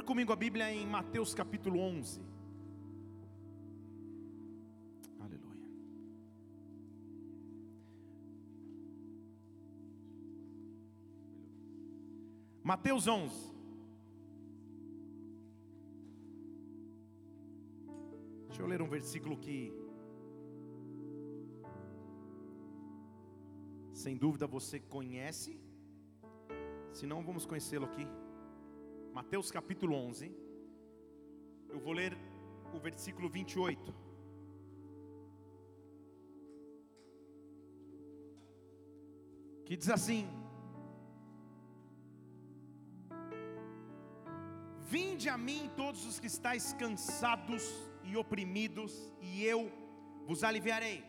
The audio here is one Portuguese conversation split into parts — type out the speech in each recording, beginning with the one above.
Abra comigo a Bíblia em Mateus capítulo 11. Aleluia. Mateus 11. Deixa eu ler um versículo que, sem dúvida, você conhece. Se não, vamos conhecê-lo aqui. Mateus capítulo 11. Eu vou ler o versículo 28. Que diz assim: Vinde a mim todos os que estáis cansados e oprimidos, e eu vos aliviarei.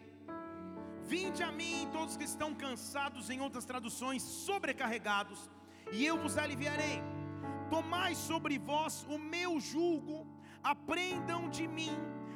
Vinde a mim todos que estão cansados, em outras traduções, sobrecarregados, e eu vos aliviarei. Tomai sobre vós o meu jugo, aprendam de mim,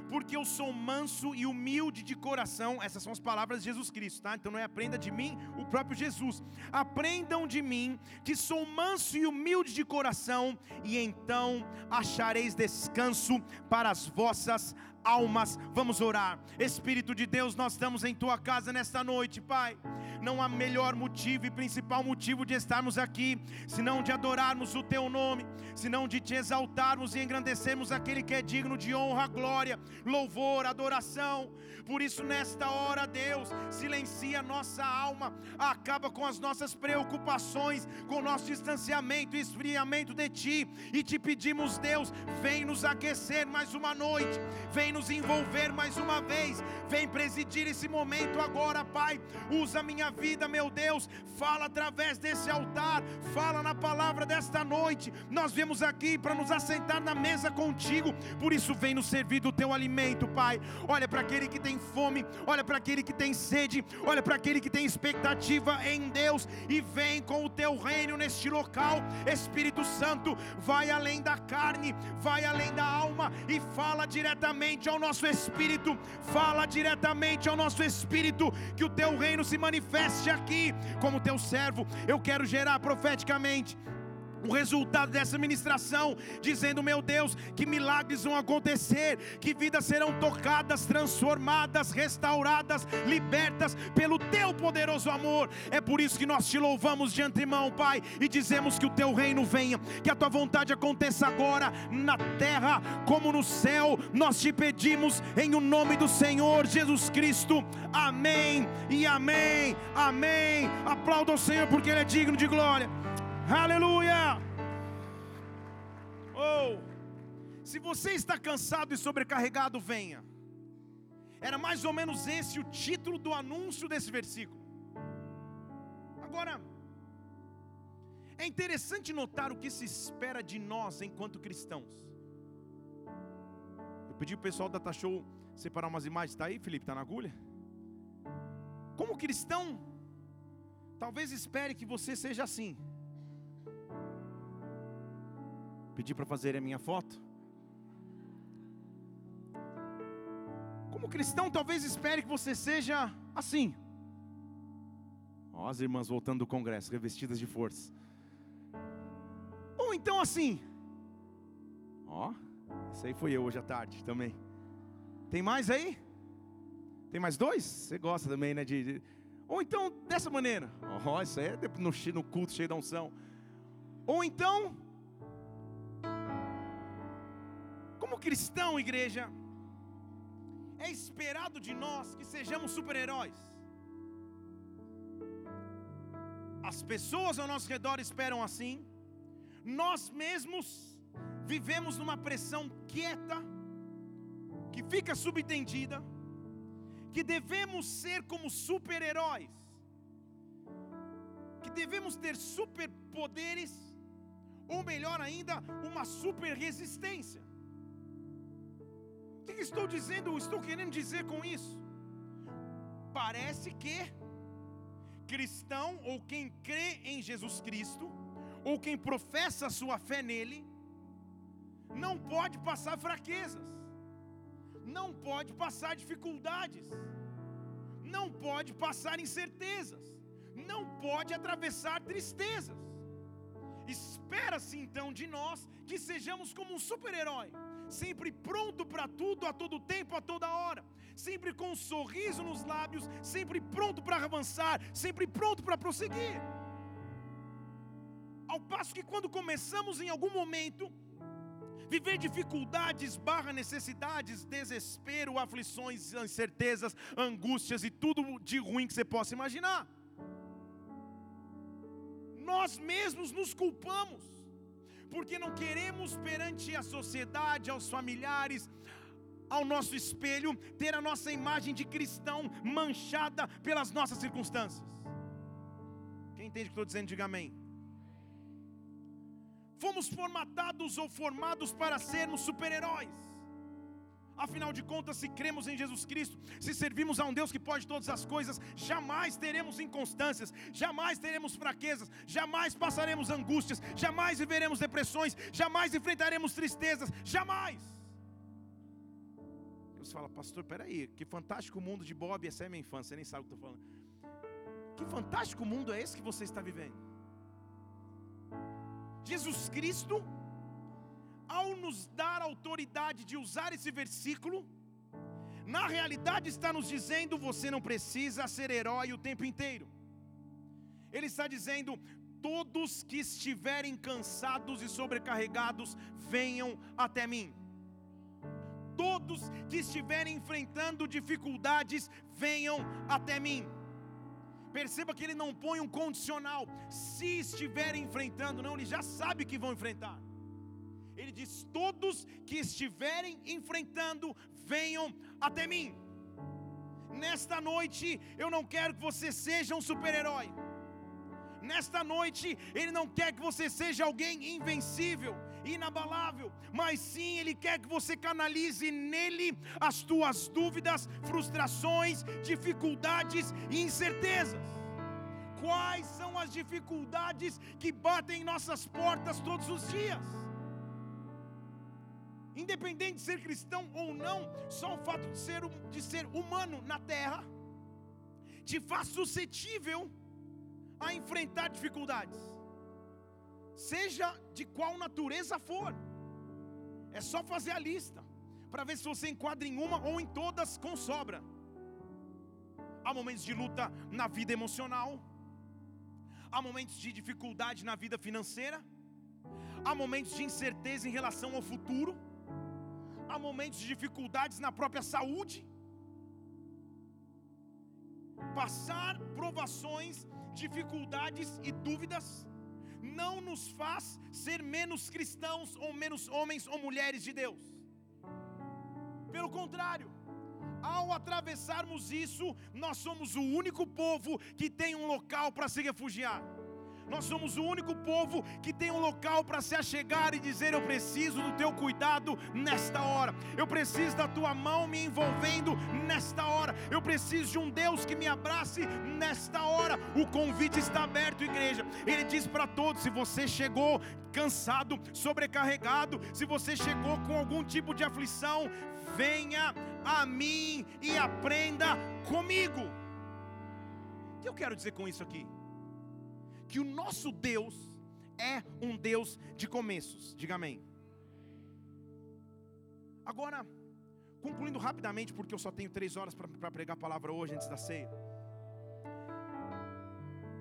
porque eu sou manso e humilde de coração. Essas são as palavras de Jesus Cristo, tá? Então não é aprenda de mim, o próprio Jesus. Aprendam de mim, que sou manso e humilde de coração, e então achareis descanso para as vossas almas. Vamos orar. Espírito de Deus, nós estamos em tua casa nesta noite, Pai não há melhor motivo e principal motivo de estarmos aqui, senão de adorarmos o Teu nome, senão de te exaltarmos e engrandecermos aquele que é digno de honra, glória, louvor, adoração. Por isso, nesta hora, Deus, silencia nossa alma, acaba com as nossas preocupações, com o nosso distanciamento e esfriamento de Ti, e te pedimos, Deus, vem nos aquecer mais uma noite, vem nos envolver mais uma vez, vem presidir esse momento agora, Pai. Usa minha vida, meu Deus. Fala através desse altar, fala na palavra desta noite. Nós viemos aqui para nos assentar na mesa contigo, por isso vem nos servir do teu alimento, Pai. Olha para aquele que tem fome, olha para aquele que tem sede, olha para aquele que tem expectativa em Deus e vem com o teu reino neste local. Espírito Santo, vai além da carne, vai além da alma e fala diretamente ao nosso espírito, fala diretamente ao nosso espírito que o teu reino se manifeste manifeste aqui como teu servo. Eu quero gerar profeticamente o resultado dessa ministração, dizendo, meu Deus, que milagres vão acontecer, que vidas serão tocadas, transformadas, restauradas, libertas pelo teu poderoso amor. É por isso que nós te louvamos de antemão, Pai, e dizemos que o teu reino venha, que a tua vontade aconteça agora na terra como no céu. Nós te pedimos em o nome do Senhor Jesus Cristo. Amém e amém. Amém. Aplauda o Senhor porque ele é digno de glória. Aleluia! Oh, se você está cansado e sobrecarregado, venha. Era mais ou menos esse o título do anúncio desse versículo. Agora, é interessante notar o que se espera de nós enquanto cristãos. Eu pedi o pessoal da Show separar umas imagens. Está aí, Felipe? Está na agulha? Como cristão, talvez espere que você seja assim. Pedi para fazer a minha foto. Como cristão, talvez espere que você seja assim. Ó, as irmãs voltando do congresso, revestidas de força. Ou então assim. Ó, esse aí foi eu hoje à tarde também. Tem mais aí? Tem mais dois? Você gosta também, né? De, de... Ou então dessa maneira. Ó, isso aí é no, no culto cheio da unção. Ou então Como cristão, igreja, é esperado de nós que sejamos super-heróis. As pessoas ao nosso redor esperam assim. Nós mesmos vivemos numa pressão quieta, que fica subentendida, que devemos ser como super-heróis, que devemos ter superpoderes, ou melhor ainda, uma super resistência. O que estou dizendo? Estou querendo dizer com isso? Parece que cristão ou quem crê em Jesus Cristo, ou quem professa sua fé nele, não pode passar fraquezas, não pode passar dificuldades, não pode passar incertezas, não pode atravessar tristezas. Espera-se então de nós que sejamos como um super-herói, sempre pronto para tudo, a todo tempo, a toda hora, sempre com um sorriso nos lábios, sempre pronto para avançar, sempre pronto para prosseguir. Ao passo que quando começamos em algum momento viver dificuldades, barra necessidades, desespero, aflições, incertezas, angústias e tudo de ruim que você possa imaginar. Nós mesmos nos culpamos, porque não queremos perante a sociedade, aos familiares, ao nosso espelho, ter a nossa imagem de cristão manchada pelas nossas circunstâncias. Quem entende o que estou dizendo, diga amém. Fomos formatados ou formados para sermos super-heróis. Afinal de contas, se cremos em Jesus Cristo, se servimos a um Deus que pode todas as coisas, jamais teremos inconstâncias, jamais teremos fraquezas, jamais passaremos angústias, jamais viveremos depressões, jamais enfrentaremos tristezas, jamais. Você fala, pastor, peraí, que fantástico mundo de Bob, essa é a minha infância, você nem sabe o que estou falando. Que fantástico mundo é esse que você está vivendo? Jesus Cristo, ao nos dar autoridade de usar esse versículo, na realidade está nos dizendo: você não precisa ser herói o tempo inteiro. Ele está dizendo: todos que estiverem cansados e sobrecarregados, venham até mim. Todos que estiverem enfrentando dificuldades, venham até mim. Perceba que ele não põe um condicional. Se estiverem enfrentando, não, ele já sabe que vão enfrentar. Ele diz: Todos que estiverem enfrentando, venham até mim. Nesta noite, eu não quero que você seja um super-herói. Nesta noite, Ele não quer que você seja alguém invencível, inabalável, mas sim Ele quer que você canalize nele as tuas dúvidas, frustrações, dificuldades e incertezas. Quais são as dificuldades que batem em nossas portas todos os dias? Independente de ser cristão ou não, só o fato de ser, de ser humano na terra te faz suscetível a enfrentar dificuldades, seja de qual natureza for. É só fazer a lista para ver se você enquadra em uma ou em todas com sobra. Há momentos de luta na vida emocional, há momentos de dificuldade na vida financeira, há momentos de incerteza em relação ao futuro, há momentos de dificuldades na própria saúde. Passar provações dificuldades e dúvidas não nos faz ser menos cristãos ou menos homens ou mulheres de Deus. Pelo contrário, ao atravessarmos isso, nós somos o único povo que tem um local para se refugiar. Nós somos o único povo que tem um local para se achegar e dizer: Eu preciso do teu cuidado nesta hora, eu preciso da tua mão me envolvendo nesta hora, eu preciso de um Deus que me abrace nesta hora. O convite está aberto, igreja. Ele diz para todos: se você chegou cansado, sobrecarregado, se você chegou com algum tipo de aflição, venha a mim e aprenda comigo. O que eu quero dizer com isso aqui? Que o nosso Deus é um Deus de começos. Diga amém. Agora, concluindo rapidamente, porque eu só tenho três horas para pregar a palavra hoje antes da ceia.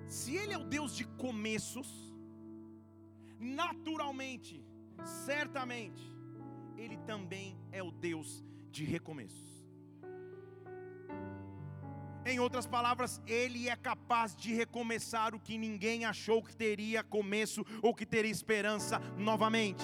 Se Ele é o Deus de começos, naturalmente, certamente, Ele também é o Deus de recomeços. Em outras palavras, ele é capaz de recomeçar o que ninguém achou que teria começo ou que teria esperança novamente.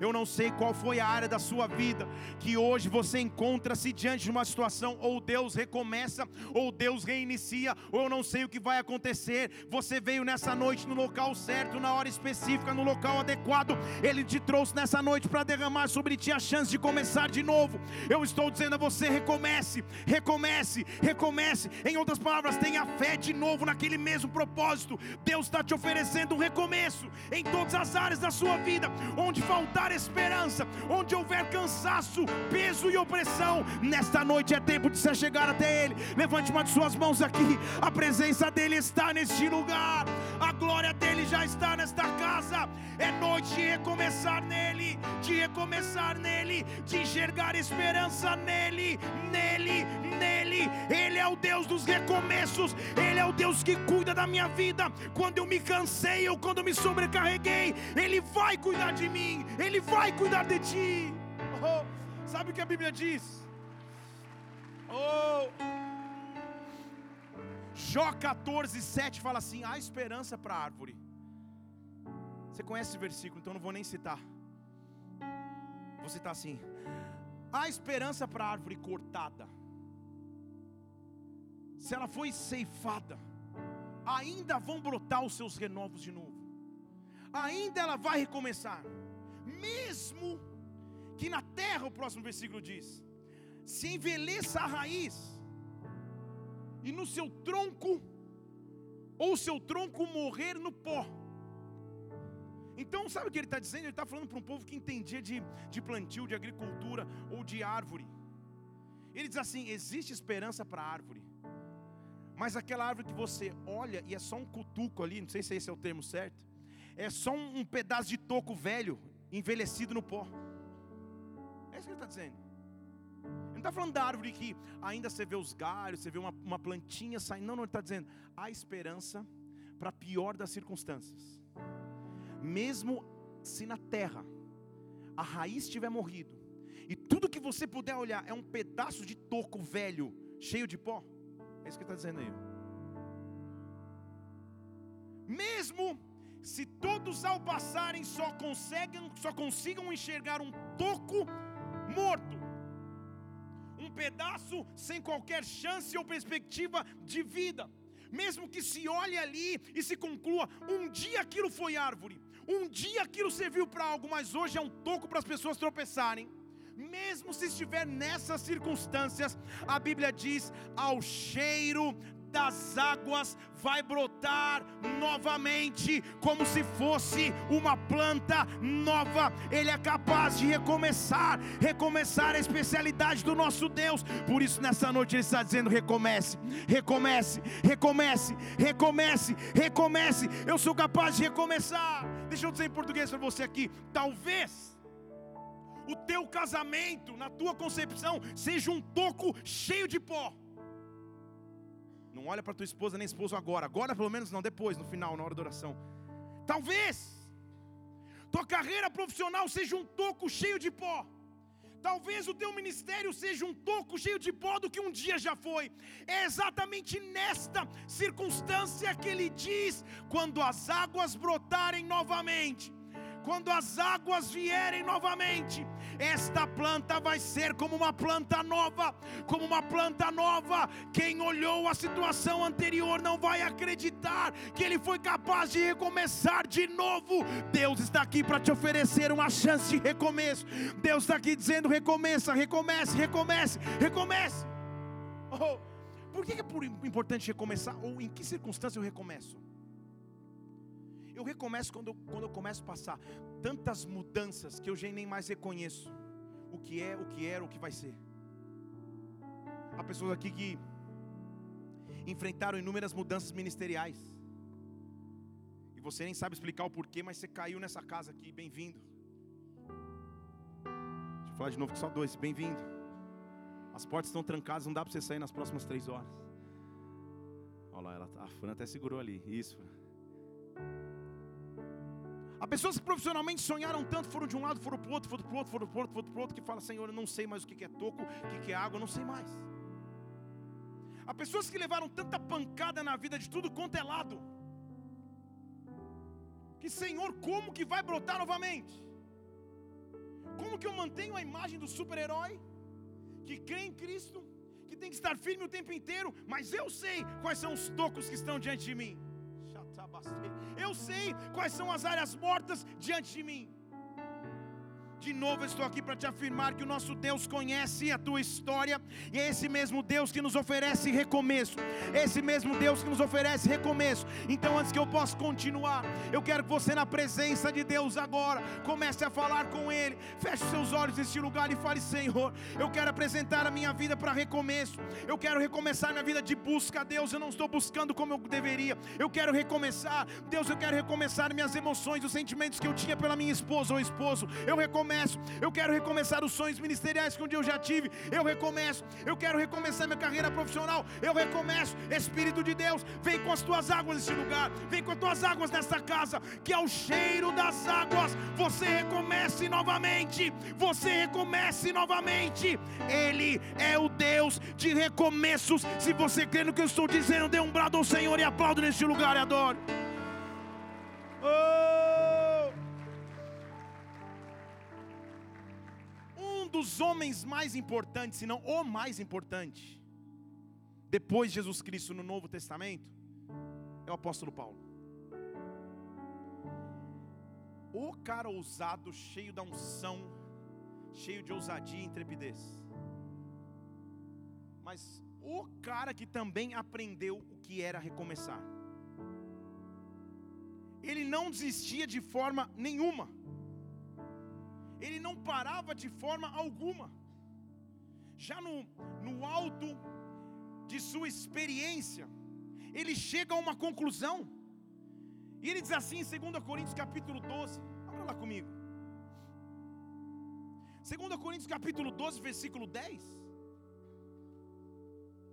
Eu não sei qual foi a área da sua vida que hoje você encontra-se diante de uma situação, ou Deus recomeça, ou Deus reinicia, ou eu não sei o que vai acontecer. Você veio nessa noite no local certo, na hora específica, no local adequado. Ele te trouxe nessa noite para derramar sobre ti a chance de começar de novo. Eu estou dizendo a você: recomece, recomece, recomece. Em outras palavras, tenha fé de novo naquele mesmo propósito. Deus está te oferecendo um recomeço em todas as áreas da sua vida, onde faltar esperança, onde houver cansaço, peso e opressão, nesta noite é tempo de se chegar até Ele. Levante uma de suas mãos aqui, a presença dEle está neste lugar. Agora glória dele já está nesta casa. É noite de recomeçar nele, de recomeçar nele, de enxergar esperança nele, nele, nele. Ele é o Deus dos recomeços, ele é o Deus que cuida da minha vida. Quando eu me cansei ou quando eu me sobrecarreguei, ele vai cuidar de mim, ele vai cuidar de ti. Oh, sabe o que a Bíblia diz? Oh, Jó 14, 7 fala assim: há esperança para a árvore. Você conhece esse versículo, então não vou nem citar. Vou citar assim: há esperança para a árvore cortada. Se ela foi ceifada, ainda vão brotar os seus renovos de novo. Ainda ela vai recomeçar. Mesmo que na terra, o próximo versículo diz: se envelheça a raiz, e no seu tronco, ou seu tronco morrer no pó. Então, sabe o que ele está dizendo? Ele está falando para um povo que entendia de, de plantio, de agricultura ou de árvore. Ele diz assim: existe esperança para a árvore, mas aquela árvore que você olha e é só um cutuco ali, não sei se esse é o termo certo, é só um, pedaço de toco velho, envelhecido no pó. É isso que ele está dizendo não está falando da árvore que ainda você vê os galhos, você vê uma, uma plantinha saindo. Não, não, ele está dizendo, há esperança para a pior das circunstâncias. Mesmo se na terra a raiz tiver morrido, e tudo que você puder olhar é um pedaço de toco velho, cheio de pó. Isso que está dizendo aí. Mesmo se todos ao passarem só conseguem, só consigam enxergar um toco morto, um pedaço sem qualquer chance ou perspectiva de vida. Mesmo que se olhe ali e se conclua, um dia aquilo foi árvore, um dia aquilo serviu para algo, mas hoje é um toco para as pessoas tropeçarem. Mesmo se estiver nessas circunstâncias, a Bíblia diz: ao cheiro das águas vai brotar novamente, como se fosse uma planta nova. Ele é capaz de recomeçar, recomeçar a especialidade do nosso Deus. Por isso, nessa noite, Ele está dizendo: recomece, recomece, recomece, recomece, recomece. Eu sou capaz de recomeçar. Deixa eu dizer em português para você aqui: talvez o teu casamento, na tua concepção, seja um toco cheio de pó. Não olha para tua esposa nem esposo agora. Agora pelo menos não, depois, no final, na hora da oração. Talvez tua carreira profissional seja um toco cheio de pó. Talvez o teu ministério seja um toco cheio de pó do que um dia já foi. É exatamente nesta circunstância que ele diz: quando as águas brotarem novamente, quando as águas vierem novamente, esta planta vai ser como uma planta nova, como uma planta nova. Quem olhou a situação anterior não vai acreditar que ele foi capaz de recomeçar de novo. Deus está aqui para te oferecer uma chance de recomeço. Deus está aqui dizendo: recomeça, recomece, recomece, recomece. Oh, por que é importante recomeçar? Ou em que circunstância eu recomeço? Eu recomeço quando eu, quando eu começo a passar tantas mudanças que eu já nem mais reconheço o que é, o que era, o que vai ser. Há pessoas aqui que enfrentaram inúmeras mudanças ministeriais. E você nem sabe explicar o porquê, mas você caiu nessa casa aqui, bem-vindo. Deixa eu falar de novo que só dois, bem-vindo. As portas estão trancadas, não dá para você sair nas próximas três horas. Olha lá, ela, tá, a Fran até segurou ali. Isso. Há pessoas que profissionalmente sonharam tanto, foram de um lado, foram para o outro, foram para o outro, foram para o outro, foram para o outro, que falam, Senhor, eu não sei mais o que é toco, o que é água, eu não sei mais. Há pessoas que levaram tanta pancada na vida de tudo quanto é lado, que Senhor, como que vai brotar novamente? Como que eu mantenho a imagem do super-herói, que crê em Cristo, que tem que estar firme o tempo inteiro, mas eu sei quais são os tocos que estão diante de mim. Eu sei quais são as áreas mortas diante de mim. De novo, estou aqui para te afirmar que o nosso Deus conhece a tua história e é esse mesmo Deus que nos oferece recomeço. Esse mesmo Deus que nos oferece recomeço. Então, antes que eu possa continuar, eu quero que você, na presença de Deus agora, comece a falar com Ele. Feche seus olhos neste lugar e fale: Senhor, eu quero apresentar a minha vida para recomeço. Eu quero recomeçar minha vida de busca a Deus. Eu não estou buscando como eu deveria. Eu quero recomeçar. Deus, eu quero recomeçar minhas emoções, os sentimentos que eu tinha pela minha esposa ou esposo. Eu recomeço recomeço. Eu quero recomeçar os sonhos ministeriais que um dia eu já tive. Eu recomeço. Eu quero recomeçar minha carreira profissional. Eu recomeço. Espírito de Deus, vem com as tuas águas nesse lugar. Vem com as tuas águas nessa casa, que ao cheiro das águas você recomece novamente. Você recomece novamente. Ele é o Deus de recomeços. Se você crê no que eu estou dizendo, dê um brado ao Senhor e aplaude neste lugar e adore. Dos homens mais importantes, se não o mais importante, depois de Jesus Cristo no Novo Testamento, é o apóstolo Paulo. O cara ousado, cheio da unção, cheio de ousadia e intrepidez. Mas o cara que também aprendeu o que era recomeçar. Ele não desistia de forma nenhuma ele não parava de forma alguma. Já no, no alto de sua experiência, ele chega a uma conclusão. E ele diz assim em 2 Coríntios capítulo 12, abra lá comigo. 2 Coríntios capítulo 12, versículo 10.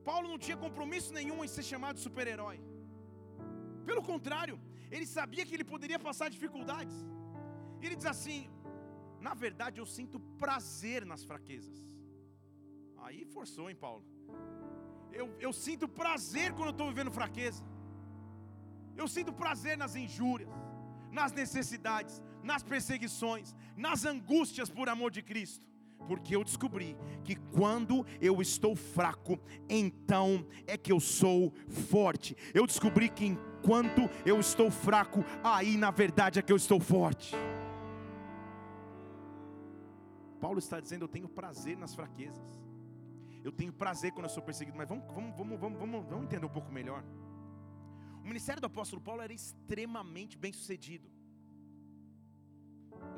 Paulo não tinha compromisso nenhum em ser chamado super-herói. Pelo contrário, ele sabia que ele poderia passar dificuldades. Ele diz assim: na verdade, eu sinto prazer nas fraquezas. Aí forçou, hein, Paulo? Eu, eu sinto prazer quando eu estou vivendo fraqueza. Eu sinto prazer nas injúrias, nas necessidades, nas perseguições, nas angústias por amor de Cristo. Porque eu descobri que quando eu estou fraco, então é que eu sou forte. Eu descobri que enquanto eu estou fraco, aí na verdade é que eu estou forte. Paulo está dizendo: Eu tenho prazer nas fraquezas. Eu tenho prazer quando eu sou perseguido. Mas vamos, vamos, vamos, vamos, vamos, vamos entender um pouco melhor. O ministério do apóstolo Paulo era extremamente bem sucedido.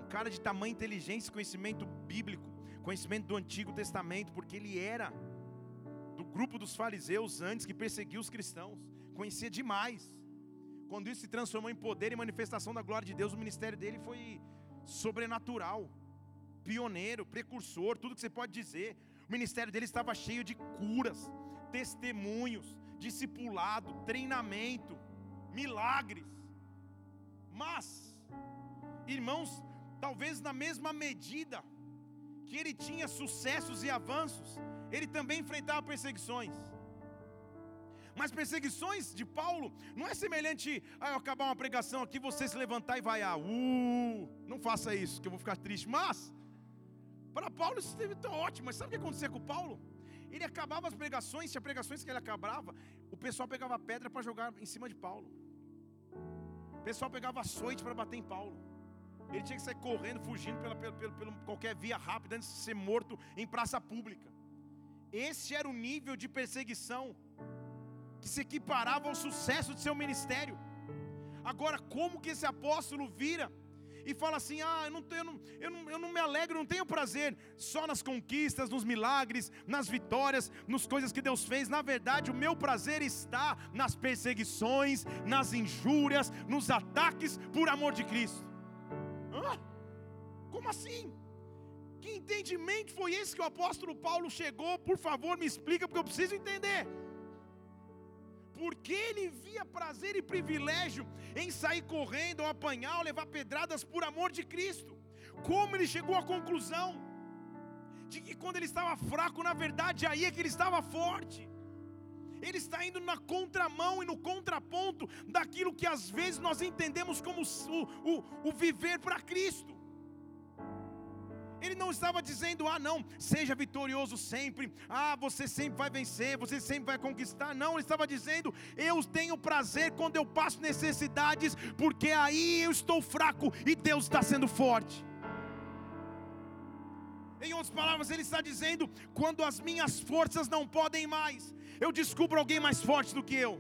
Um cara de tamanha inteligência, conhecimento bíblico, conhecimento do Antigo Testamento, porque ele era do grupo dos fariseus antes que perseguiu os cristãos, conhecia demais. Quando isso se transformou em poder e manifestação da glória de Deus, o ministério dele foi sobrenatural pioneiro, precursor, tudo que você pode dizer. O ministério dele estava cheio de curas, testemunhos, discipulado, treinamento, milagres. Mas, irmãos, talvez na mesma medida que ele tinha sucessos e avanços, ele também enfrentava perseguições. Mas perseguições de Paulo não é semelhante a eu acabar uma pregação aqui, você se levantar e vai, ah, uh, não faça isso, que eu vou ficar triste. Mas para Paulo isso esteve tão ótimo, mas sabe o que acontecia com Paulo? Ele acabava as pregações, tinha pregações que ele acabava, o pessoal pegava pedra para jogar em cima de Paulo. O pessoal pegava açoite para bater em Paulo. Ele tinha que sair correndo, fugindo pela, pela, pela, pela qualquer via rápida antes de ser morto em praça pública. Esse era o nível de perseguição que se equiparava ao sucesso de seu ministério. Agora, como que esse apóstolo vira e fala assim: ah, eu não, eu, não, eu, não, eu não me alegro, não tenho prazer só nas conquistas, nos milagres, nas vitórias, nas coisas que Deus fez. Na verdade, o meu prazer está nas perseguições, nas injúrias, nos ataques por amor de Cristo. Hã? Como assim? Que entendimento foi esse que o apóstolo Paulo chegou? Por favor, me explica, porque eu preciso entender porque ele via prazer e privilégio em sair correndo, ou apanhar, ou levar pedradas por amor de Cristo. Como ele chegou à conclusão de que quando ele estava fraco, na verdade aí é que ele estava forte. Ele está indo na contramão e no contraponto daquilo que às vezes nós entendemos como o, o, o viver para Cristo. Ele não estava dizendo, ah, não, seja vitorioso sempre, ah, você sempre vai vencer, você sempre vai conquistar. Não, ele estava dizendo, eu tenho prazer quando eu passo necessidades, porque aí eu estou fraco e Deus está sendo forte. Em outras palavras, ele está dizendo: quando as minhas forças não podem mais, eu descubro alguém mais forte do que eu.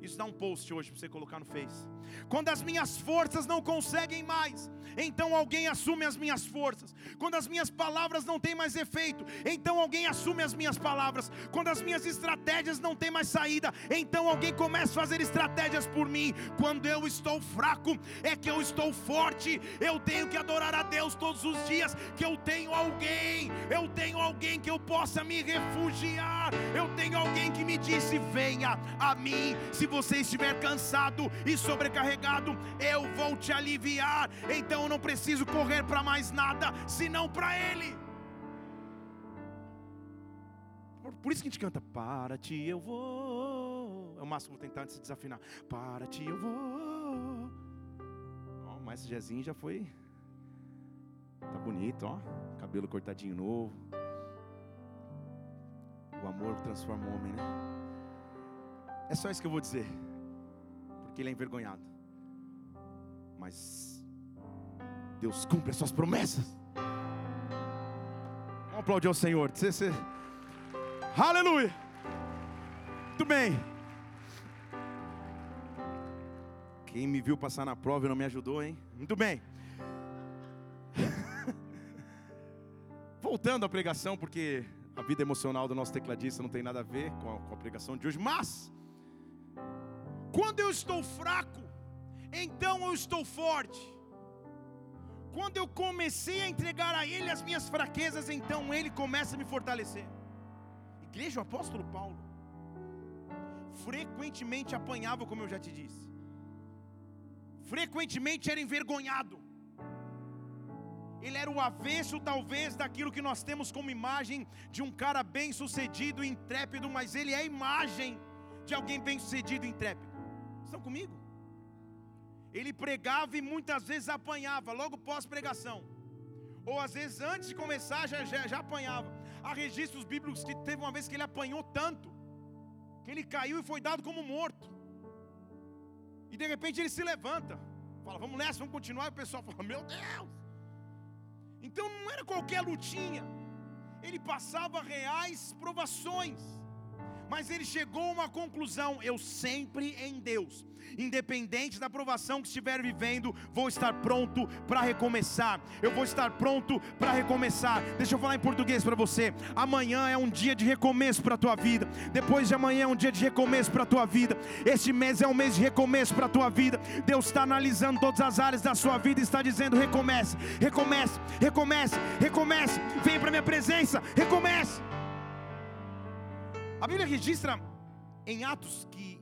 Isso dá um post hoje para você colocar no Face. Quando as minhas forças não conseguem mais, então alguém assume as minhas forças. Quando as minhas palavras não têm mais efeito, então alguém assume as minhas palavras. Quando as minhas estratégias não têm mais saída, então alguém começa a fazer estratégias por mim. Quando eu estou fraco, é que eu estou forte. Eu tenho que adorar a Deus todos os dias, que eu tenho alguém, eu tenho alguém que eu possa me refugiar. Eu tenho alguém que me disse: "Venha a mim, se você estiver cansado e sobrecarregado carregado, eu vou te aliviar. Então eu não preciso correr para mais nada, senão para Ele. Por isso que a gente canta, para ti eu vou. É o máximo tentando se desafinar. Para ti eu vou. Ó, esse Jezinho já foi. Tá bonito, ó. Cabelo cortadinho novo. O amor transforma o homem, né? É só isso que eu vou dizer. Porque ele é envergonhado mas Deus cumpre as suas promessas. Vamos aplaudir ao Senhor. Você, você... Aleluia. Muito bem. Quem me viu passar na prova e não me ajudou, hein? Muito bem. Voltando à pregação, porque a vida emocional do nosso tecladista não tem nada a ver com a, com a pregação de hoje, mas quando eu estou fraco, então eu estou forte. Quando eu comecei a entregar a Ele as minhas fraquezas, então Ele começa a me fortalecer. Igreja, o apóstolo Paulo frequentemente apanhava, como eu já te disse, frequentemente era envergonhado. Ele era o avesso, talvez, daquilo que nós temos como imagem de um cara bem sucedido e intrépido, mas ele é a imagem de alguém bem sucedido e intrépido. Estão comigo? Ele pregava e muitas vezes apanhava, logo pós-pregação. Ou às vezes antes de começar já, já, já apanhava. Há registros bíblicos que teve uma vez que ele apanhou tanto, que ele caiu e foi dado como morto. E de repente ele se levanta, fala, vamos nessa, vamos continuar. E o pessoal fala, meu Deus. Então não era qualquer lutinha, ele passava reais provações mas ele chegou a uma conclusão: eu sempre em Deus, independente da provação que estiver vivendo, vou estar pronto para recomeçar. Eu vou estar pronto para recomeçar. Deixa eu falar em português para você. Amanhã é um dia de recomeço para a tua vida. Depois de amanhã é um dia de recomeço para a tua vida. Este mês é um mês de recomeço para a tua vida. Deus está analisando todas as áreas da sua vida e está dizendo: recomece, recomece, recomece, recomece. Vem para minha presença, recomece. A Bíblia registra em Atos que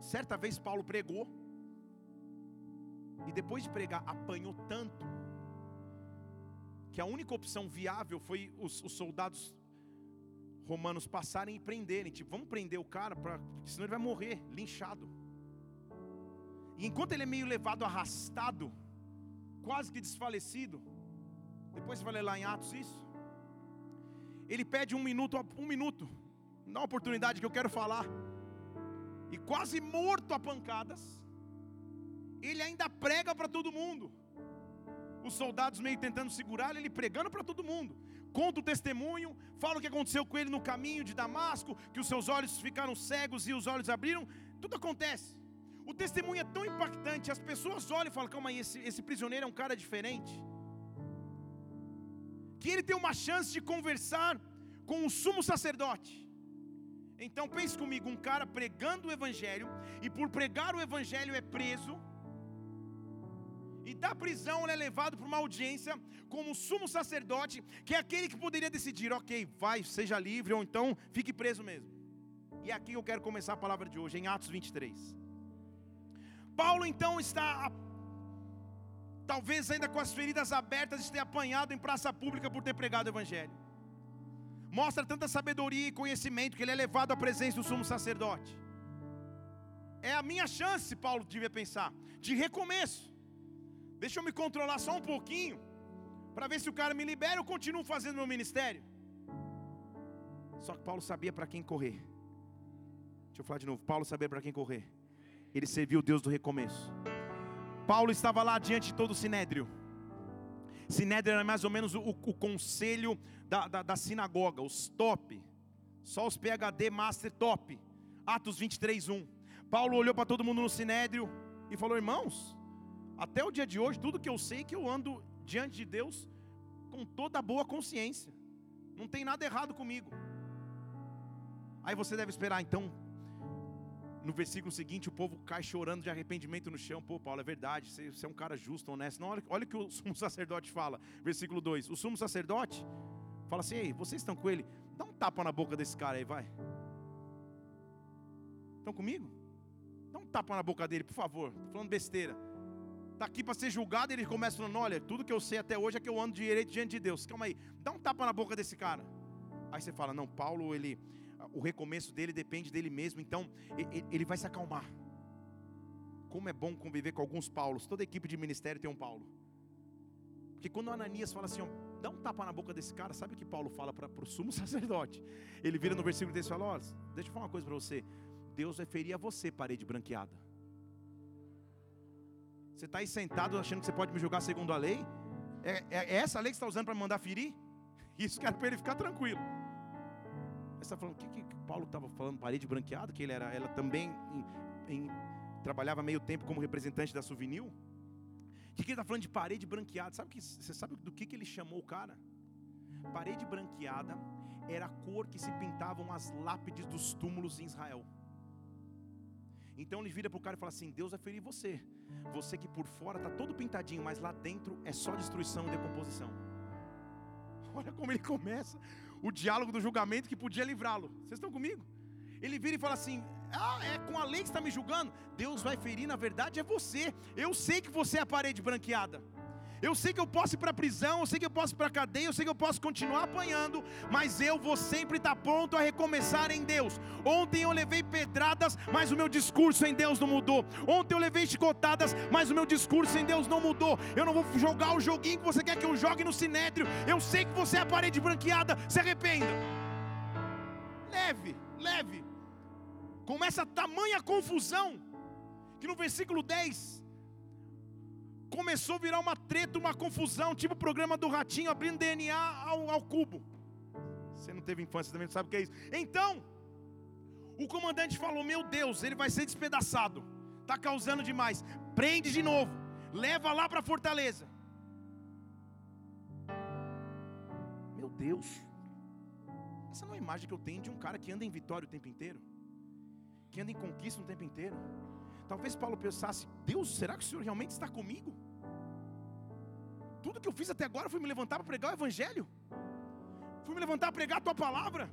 certa vez Paulo pregou e depois de pregar apanhou tanto que a única opção viável foi os, os soldados romanos passarem e prenderem, tipo, vamos prender o cara, pra, senão ele vai morrer, linchado. E enquanto ele é meio levado arrastado, quase que desfalecido, depois você vai ler lá em Atos isso. Ele pede um minuto, um minuto dá uma oportunidade que eu quero falar. E quase morto a pancadas, ele ainda prega para todo mundo. Os soldados meio tentando segurá-lo, ele pregando para todo mundo. Conta o testemunho, fala o que aconteceu com ele no caminho de Damasco, que os seus olhos ficaram cegos e os olhos abriram. Tudo acontece. O testemunho é tão impactante, as pessoas olham e falam: calma aí, esse, esse prisioneiro é um cara diferente. Que ele tem uma chance de conversar com o sumo sacerdote. Então pense comigo, um cara pregando o evangelho e por pregar o evangelho é preso. E da prisão ele é levado para uma audiência como sumo sacerdote, que é aquele que poderia decidir, OK, vai, seja livre ou então fique preso mesmo. E é aqui eu quero começar a palavra de hoje, em Atos 23. Paulo então está talvez ainda com as feridas abertas de ter apanhado em praça pública por ter pregado o evangelho mostra tanta sabedoria e conhecimento que ele é levado à presença do sumo sacerdote. É a minha chance, Paulo devia pensar, de recomeço. Deixa eu me controlar só um pouquinho, para ver se o cara me libera ou continuo fazendo meu ministério. Só que Paulo sabia para quem correr. Deixa eu falar de novo. Paulo sabia para quem correr. Ele serviu o Deus do recomeço. Paulo estava lá diante de todo o sinédrio Sinédrio era mais ou menos o, o conselho da, da, da, sinagoga, os top, só os PHD Master top. Atos 23, 1. Paulo olhou para todo mundo no Sinédrio e falou: Irmãos, até o dia de hoje, tudo que eu sei é que eu ando diante de Deus com toda a boa consciência, não tem nada errado comigo. Aí você deve esperar, então, no versículo seguinte, o povo cai chorando de arrependimento no chão. Pô, Paulo, é verdade, você, você é um cara justo, honesto. Não, olha, olha o que o sumo sacerdote fala, versículo 2: O sumo sacerdote fala assim: Ei, vocês estão com ele? Dá um tapa na boca desse cara aí, vai. Estão comigo? Dá um tapa na boca dele, por favor. Estou falando besteira. Está aqui para ser julgado, ele começa falando: Olha, tudo que eu sei até hoje é que eu ando direito diante de Deus. Calma aí, dá um tapa na boca desse cara. Aí você fala: Não, Paulo, ele o recomeço dele depende dele mesmo, então ele vai se acalmar. Como é bom conviver com alguns Paulos, toda equipe de ministério tem um Paulo. Porque quando Ananias fala assim, ó, dá um tapa na boca desse cara, sabe o que Paulo fala para o sumo sacerdote? Ele vira no versículo desse e fala: ó, deixa eu falar uma coisa para você, Deus vai ferir a você, parede branqueada. Você está aí sentado achando que você pode me julgar segundo a lei? É, é, é essa a lei que você está usando para mandar ferir? Isso quero para ele ficar tranquilo está falando, o que, que Paulo estava falando? Parede branqueada, que ele era, ela também em, em, trabalhava meio tempo como representante da Souvenir. O que, que ele está falando de parede branqueada? Sabe que, você sabe do que, que ele chamou o cara? Parede branqueada era a cor que se pintavam as lápides dos túmulos em Israel. Então ele vira para o cara e fala assim: Deus vai ferir você. Você que por fora está todo pintadinho, mas lá dentro é só destruição e decomposição. Olha como ele começa o diálogo do julgamento que podia livrá-lo. Vocês estão comigo? Ele vira e fala assim: Ah, é com a lei que está me julgando. Deus vai ferir, na verdade é você. Eu sei que você é a parede branqueada. Eu sei que eu posso ir para a prisão, eu sei que eu posso ir para a cadeia, eu sei que eu posso continuar apanhando, mas eu vou sempre estar pronto a recomeçar em Deus. Ontem eu levei pedradas, mas o meu discurso em Deus não mudou. Ontem eu levei chicotadas, mas o meu discurso em Deus não mudou. Eu não vou jogar o joguinho que você quer que eu jogue no sinédrio. Eu sei que você é a parede branqueada, se arrependa. Leve, leve. Começa tamanha confusão que no versículo 10 começou a virar uma treta, uma confusão, tipo o programa do ratinho abrindo DNA ao, ao cubo. Você não teve infância também, não sabe o que é isso. Então, o comandante falou: Meu Deus, ele vai ser despedaçado, está causando demais. Prende de novo, leva lá para a fortaleza. Meu Deus, essa não é a imagem que eu tenho de um cara que anda em vitória o tempo inteiro, que anda em conquista o tempo inteiro. Talvez Paulo pensasse: Deus, será que o Senhor realmente está comigo? Tudo que eu fiz até agora foi me levantar para pregar o Evangelho, fui me levantar para pregar a tua palavra.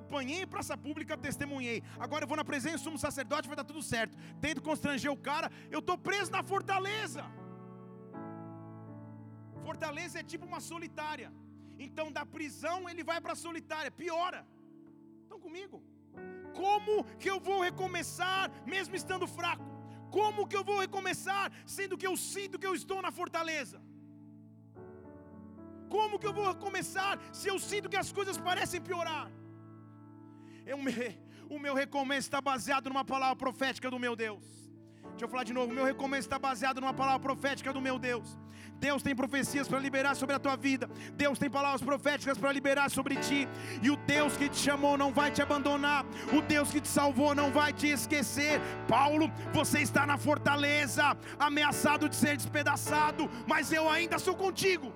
Apanhei em praça pública, testemunhei. Agora eu vou na presença do sumo sacerdote, vai dar tudo certo. Tento constranger o cara, eu estou preso na fortaleza. Fortaleza é tipo uma solitária. Então da prisão ele vai para a solitária, piora. Estão comigo? Como que eu vou recomeçar mesmo estando fraco? Como que eu vou recomeçar sendo que eu sinto que eu estou na fortaleza? Como que eu vou recomeçar se eu sinto que as coisas parecem piorar? Eu me, o meu recomeço está baseado numa palavra profética do meu Deus. Deixa eu falar de novo. O meu recomeço está baseado numa palavra profética do meu Deus. Deus tem profecias para liberar sobre a tua vida. Deus tem palavras proféticas para liberar sobre ti. E o Deus que te chamou não vai te abandonar. O Deus que te salvou não vai te esquecer. Paulo, você está na fortaleza, ameaçado de ser despedaçado, mas eu ainda sou contigo.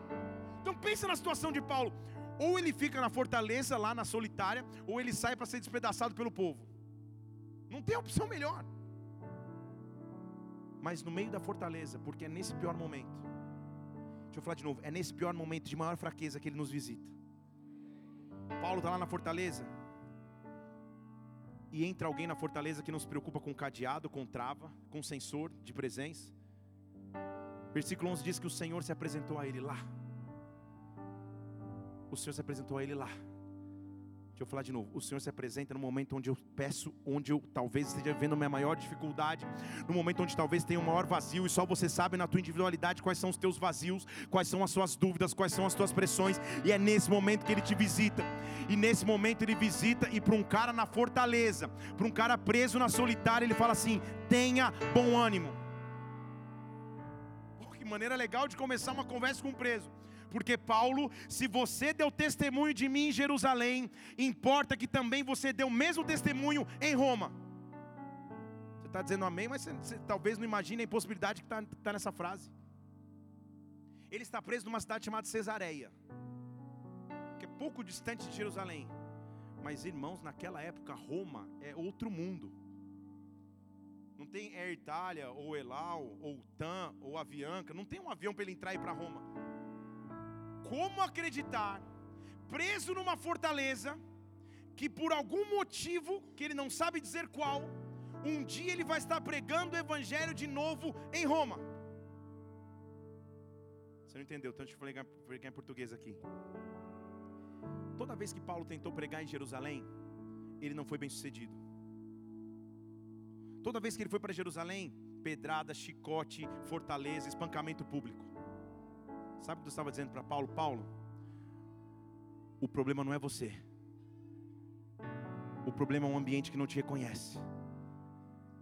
Então pensa na situação de Paulo. Ou ele fica na fortaleza lá na solitária, ou ele sai para ser despedaçado pelo povo. Não tem opção melhor. Mas no meio da fortaleza, porque é nesse pior momento Deixa eu falar de novo. É nesse pior momento de maior fraqueza que ele nos visita. Paulo está lá na fortaleza. E entra alguém na fortaleza que não se preocupa com cadeado, com trava, com sensor de presença. Versículo 11 diz que o Senhor se apresentou a ele lá. O Senhor se apresentou a ele lá. Deixa eu falar de novo. O Senhor se apresenta no momento onde eu peço, onde eu talvez esteja vendo a minha maior dificuldade, no momento onde talvez tenha um maior vazio, e só você sabe na tua individualidade quais são os teus vazios, quais são as suas dúvidas, quais são as tuas pressões, e é nesse momento que ele te visita. E nesse momento ele visita, e para um cara na fortaleza, para um cara preso na solitária, ele fala assim: tenha bom ânimo. que maneira legal de começar uma conversa com um preso. Porque Paulo, se você deu testemunho de mim em Jerusalém, importa que também você dê o mesmo testemunho em Roma. Você está dizendo amém, mas você, você, talvez não imagine a impossibilidade que está tá nessa frase. Ele está preso numa cidade chamada Cesareia, que é pouco distante de Jerusalém. Mas irmãos, naquela época Roma é outro mundo. Não tem Air Itália, ou Elal, ou TAM, ou Avianca. Não tem um avião para ele entrar e ir para Roma. Como acreditar, preso numa fortaleza, que por algum motivo, que ele não sabe dizer qual, um dia ele vai estar pregando o Evangelho de novo em Roma? Você não entendeu? Deixa eu pregar em português aqui. Toda vez que Paulo tentou pregar em Jerusalém, ele não foi bem sucedido. Toda vez que ele foi para Jerusalém, pedrada, chicote, fortaleza, espancamento público. Sabe o que Deus estava dizendo para Paulo? Paulo, o problema não é você. O problema é um ambiente que não te reconhece.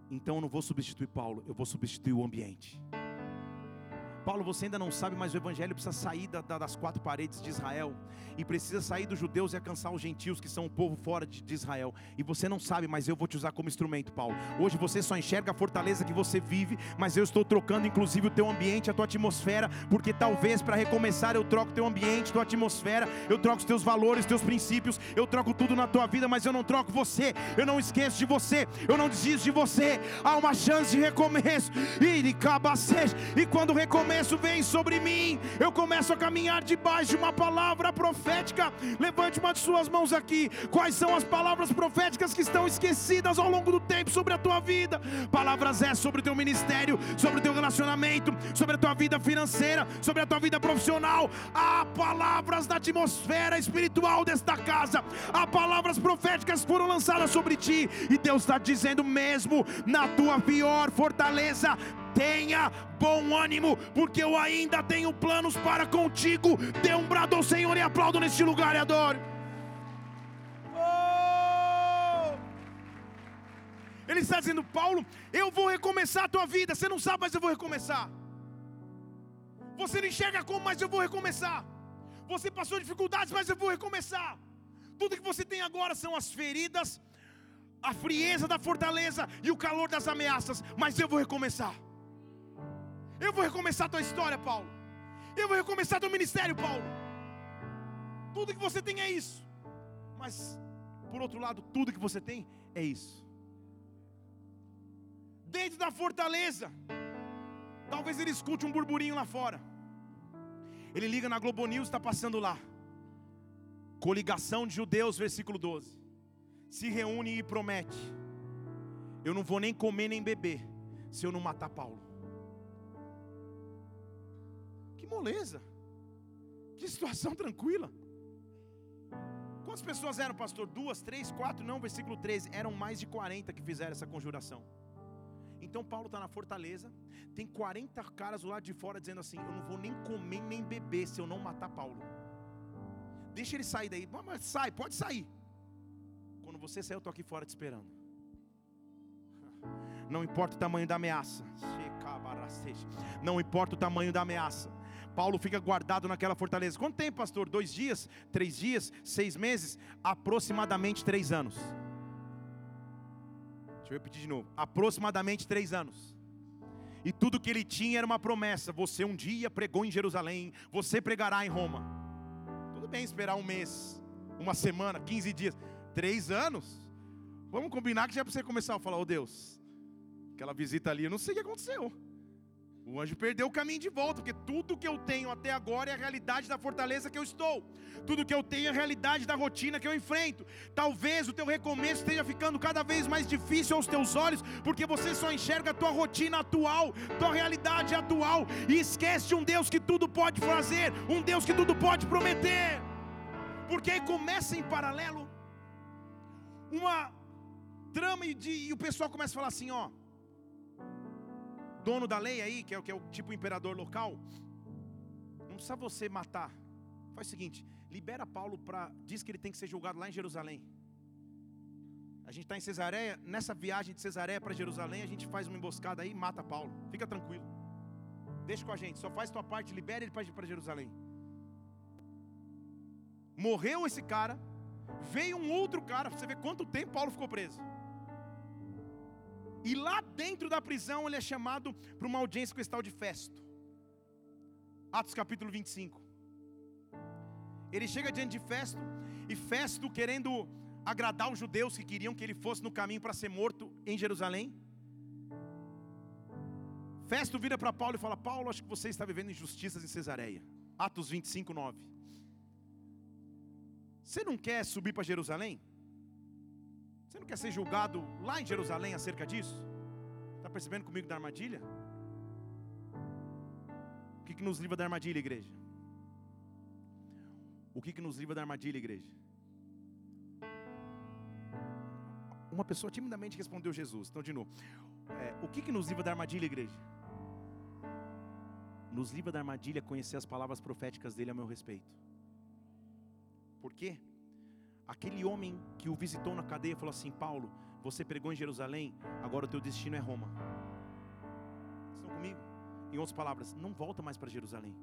Então eu não vou substituir Paulo, eu vou substituir o ambiente. Paulo, você ainda não sabe, mas o evangelho precisa sair da, da, das quatro paredes de Israel e precisa sair dos judeus e alcançar os gentios que são o povo fora de, de, Israel. E você não sabe, mas eu vou te usar como instrumento, Paulo. Hoje você só enxerga a fortaleza que você vive, mas eu estou trocando inclusive o teu ambiente, a tua atmosfera, porque talvez para recomeçar eu troco teu ambiente, tua atmosfera, eu troco os teus valores, teus princípios, eu troco tudo na tua vida, mas eu não troco você. Eu não esqueço de você, eu não desisto de você. Há uma chance de recomeço. E quando recomeço recomeço vem sobre mim, eu começo a caminhar debaixo de uma palavra profética. Levante uma de suas mãos aqui. Quais são as palavras proféticas que estão esquecidas ao longo do tempo sobre a tua vida? Palavras é sobre o teu ministério, sobre o teu relacionamento, sobre a tua vida financeira, sobre a tua vida profissional. Há palavras da atmosfera espiritual desta casa. Há palavras proféticas foram lançadas sobre ti. E Deus está dizendo mesmo na tua pior fortaleza tenha bom ânimo, porque eu ainda tenho planos para contigo. Dê um brado ao Senhor e aplaudo neste lugar e adore. Oh! Ele está dizendo, Paulo, eu vou recomeçar a tua vida. Você não sabe, mas eu vou recomeçar. Você não enxerga como, mas eu vou recomeçar. Você passou dificuldades, mas eu vou recomeçar. Tudo que você tem agora são as feridas, a frieza da fortaleza e o calor das ameaças, mas eu vou recomeçar. Eu vou recomeçar a tua história, Paulo. Eu vou recomeçar teu ministério, Paulo. Tudo que você tem é isso. Mas, por outro lado, tudo que você tem é isso. Dentro da fortaleza, talvez ele escute um burburinho lá fora. Ele liga na Globo News, está passando lá. Coligação de judeus, versículo 12. Se reúne e promete: Eu não vou nem comer nem beber, se eu não matar Paulo moleza. Que situação tranquila. Quantas pessoas eram, pastor? Duas, três, quatro? Não, versículo 13. Eram mais de 40 que fizeram essa conjuração. Então Paulo está na fortaleza, tem 40 caras do lado de fora dizendo assim: Eu não vou nem comer nem beber se eu não matar Paulo. Deixa ele sair daí. Mas sai, pode sair. Quando você sair, eu estou aqui fora te esperando. Não importa o tamanho da ameaça. Não importa o tamanho da ameaça. Paulo fica guardado naquela fortaleza. Quanto tempo, pastor? Dois dias? Três dias? Seis meses? Aproximadamente três anos. Deixa eu repetir de novo. Aproximadamente três anos. E tudo que ele tinha era uma promessa. Você um dia pregou em Jerusalém, você pregará em Roma. Tudo bem esperar um mês, uma semana, quinze dias. Três anos? Vamos combinar que já é para você começar a falar, oh Deus, aquela visita ali, eu não sei o que aconteceu. O anjo perdeu o caminho de volta, porque tudo que eu tenho até agora é a realidade da fortaleza que eu estou. Tudo que eu tenho é a realidade da rotina que eu enfrento. Talvez o teu recomeço esteja ficando cada vez mais difícil aos teus olhos, porque você só enxerga a tua rotina atual, tua realidade atual, e esquece um Deus que tudo pode fazer, um Deus que tudo pode prometer. Porque aí começa em paralelo uma trama e, de, e o pessoal começa a falar assim, ó dono da lei aí, que é, o que é o tipo imperador local, não precisa você matar. Faz o seguinte, libera Paulo para diz que ele tem que ser julgado lá em Jerusalém. A gente está em Cesareia, nessa viagem de Cesareia para Jerusalém, a gente faz uma emboscada aí e mata Paulo. Fica tranquilo. Deixa com a gente, só faz tua parte, libera ele para ir para Jerusalém. Morreu esse cara, veio um outro cara, você vê quanto tempo Paulo ficou preso. E lá dentro da prisão ele é chamado para uma audiência com esse tal de Festo. Atos capítulo 25. Ele chega diante de Festo, e Festo, querendo agradar os judeus que queriam que ele fosse no caminho para ser morto em Jerusalém, Festo vira para Paulo e fala: Paulo, acho que você está vivendo injustiças em Cesareia. Atos 25, 9. Você não quer subir para Jerusalém? Você não quer ser julgado lá em Jerusalém acerca disso? Está percebendo comigo da armadilha? O que, que nos livra da armadilha, igreja? O que, que nos livra da armadilha, igreja? Uma pessoa timidamente respondeu Jesus. Então, de novo, é, o que, que nos livra da armadilha, igreja? Nos livra da armadilha conhecer as palavras proféticas dele a meu respeito. Por quê? Aquele homem que o visitou na cadeia falou assim: Paulo, você pregou em Jerusalém, agora o teu destino é Roma. Estão comigo? Em outras palavras, não volta mais para Jerusalém,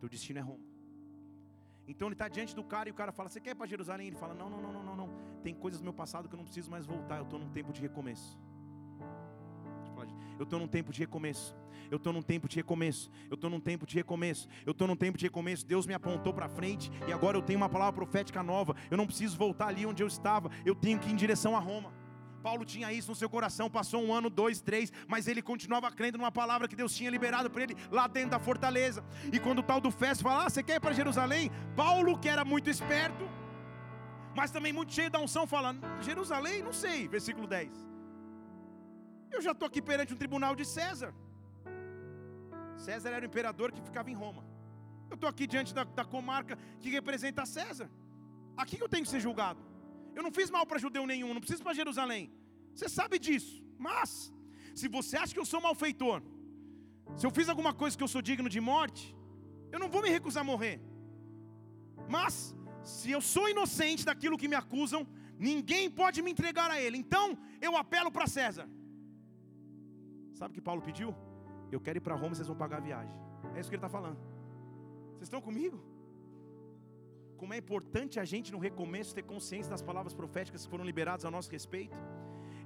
teu destino é Roma. Então ele está diante do cara e o cara fala: Você quer ir para Jerusalém? Ele fala: Não, não, não, não, não, não. Tem coisas do meu passado que eu não preciso mais voltar. Eu estou num tempo de recomeço. Eu estou num tempo de recomeço. Eu estou num tempo de recomeço. Eu estou num tempo de recomeço. Eu estou num tempo de recomeço. Deus me apontou para frente e agora eu tenho uma palavra profética nova. Eu não preciso voltar ali onde eu estava. Eu tenho que ir em direção a Roma. Paulo tinha isso no seu coração, passou um ano, dois, três, mas ele continuava crendo numa palavra que Deus tinha liberado para ele lá dentro da fortaleza. E quando o tal do Festo fala, ah, você quer ir para Jerusalém? Paulo, que era muito esperto, mas também muito cheio da unção, fala, Jerusalém? Não sei, versículo 10. Eu já estou aqui perante um tribunal de César. César era o imperador que ficava em Roma. Eu estou aqui diante da, da comarca que representa César. Aqui eu tenho que ser julgado. Eu não fiz mal para judeu nenhum, não preciso para Jerusalém. Você sabe disso. Mas, se você acha que eu sou malfeitor, se eu fiz alguma coisa que eu sou digno de morte, eu não vou me recusar a morrer. Mas, se eu sou inocente daquilo que me acusam, ninguém pode me entregar a ele. Então, eu apelo para César. Sabe o que Paulo pediu? Eu quero ir para Roma, vocês vão pagar a viagem. É isso que ele está falando. Vocês estão comigo? como é importante a gente no recomeço ter consciência das palavras proféticas que foram liberadas a nosso respeito.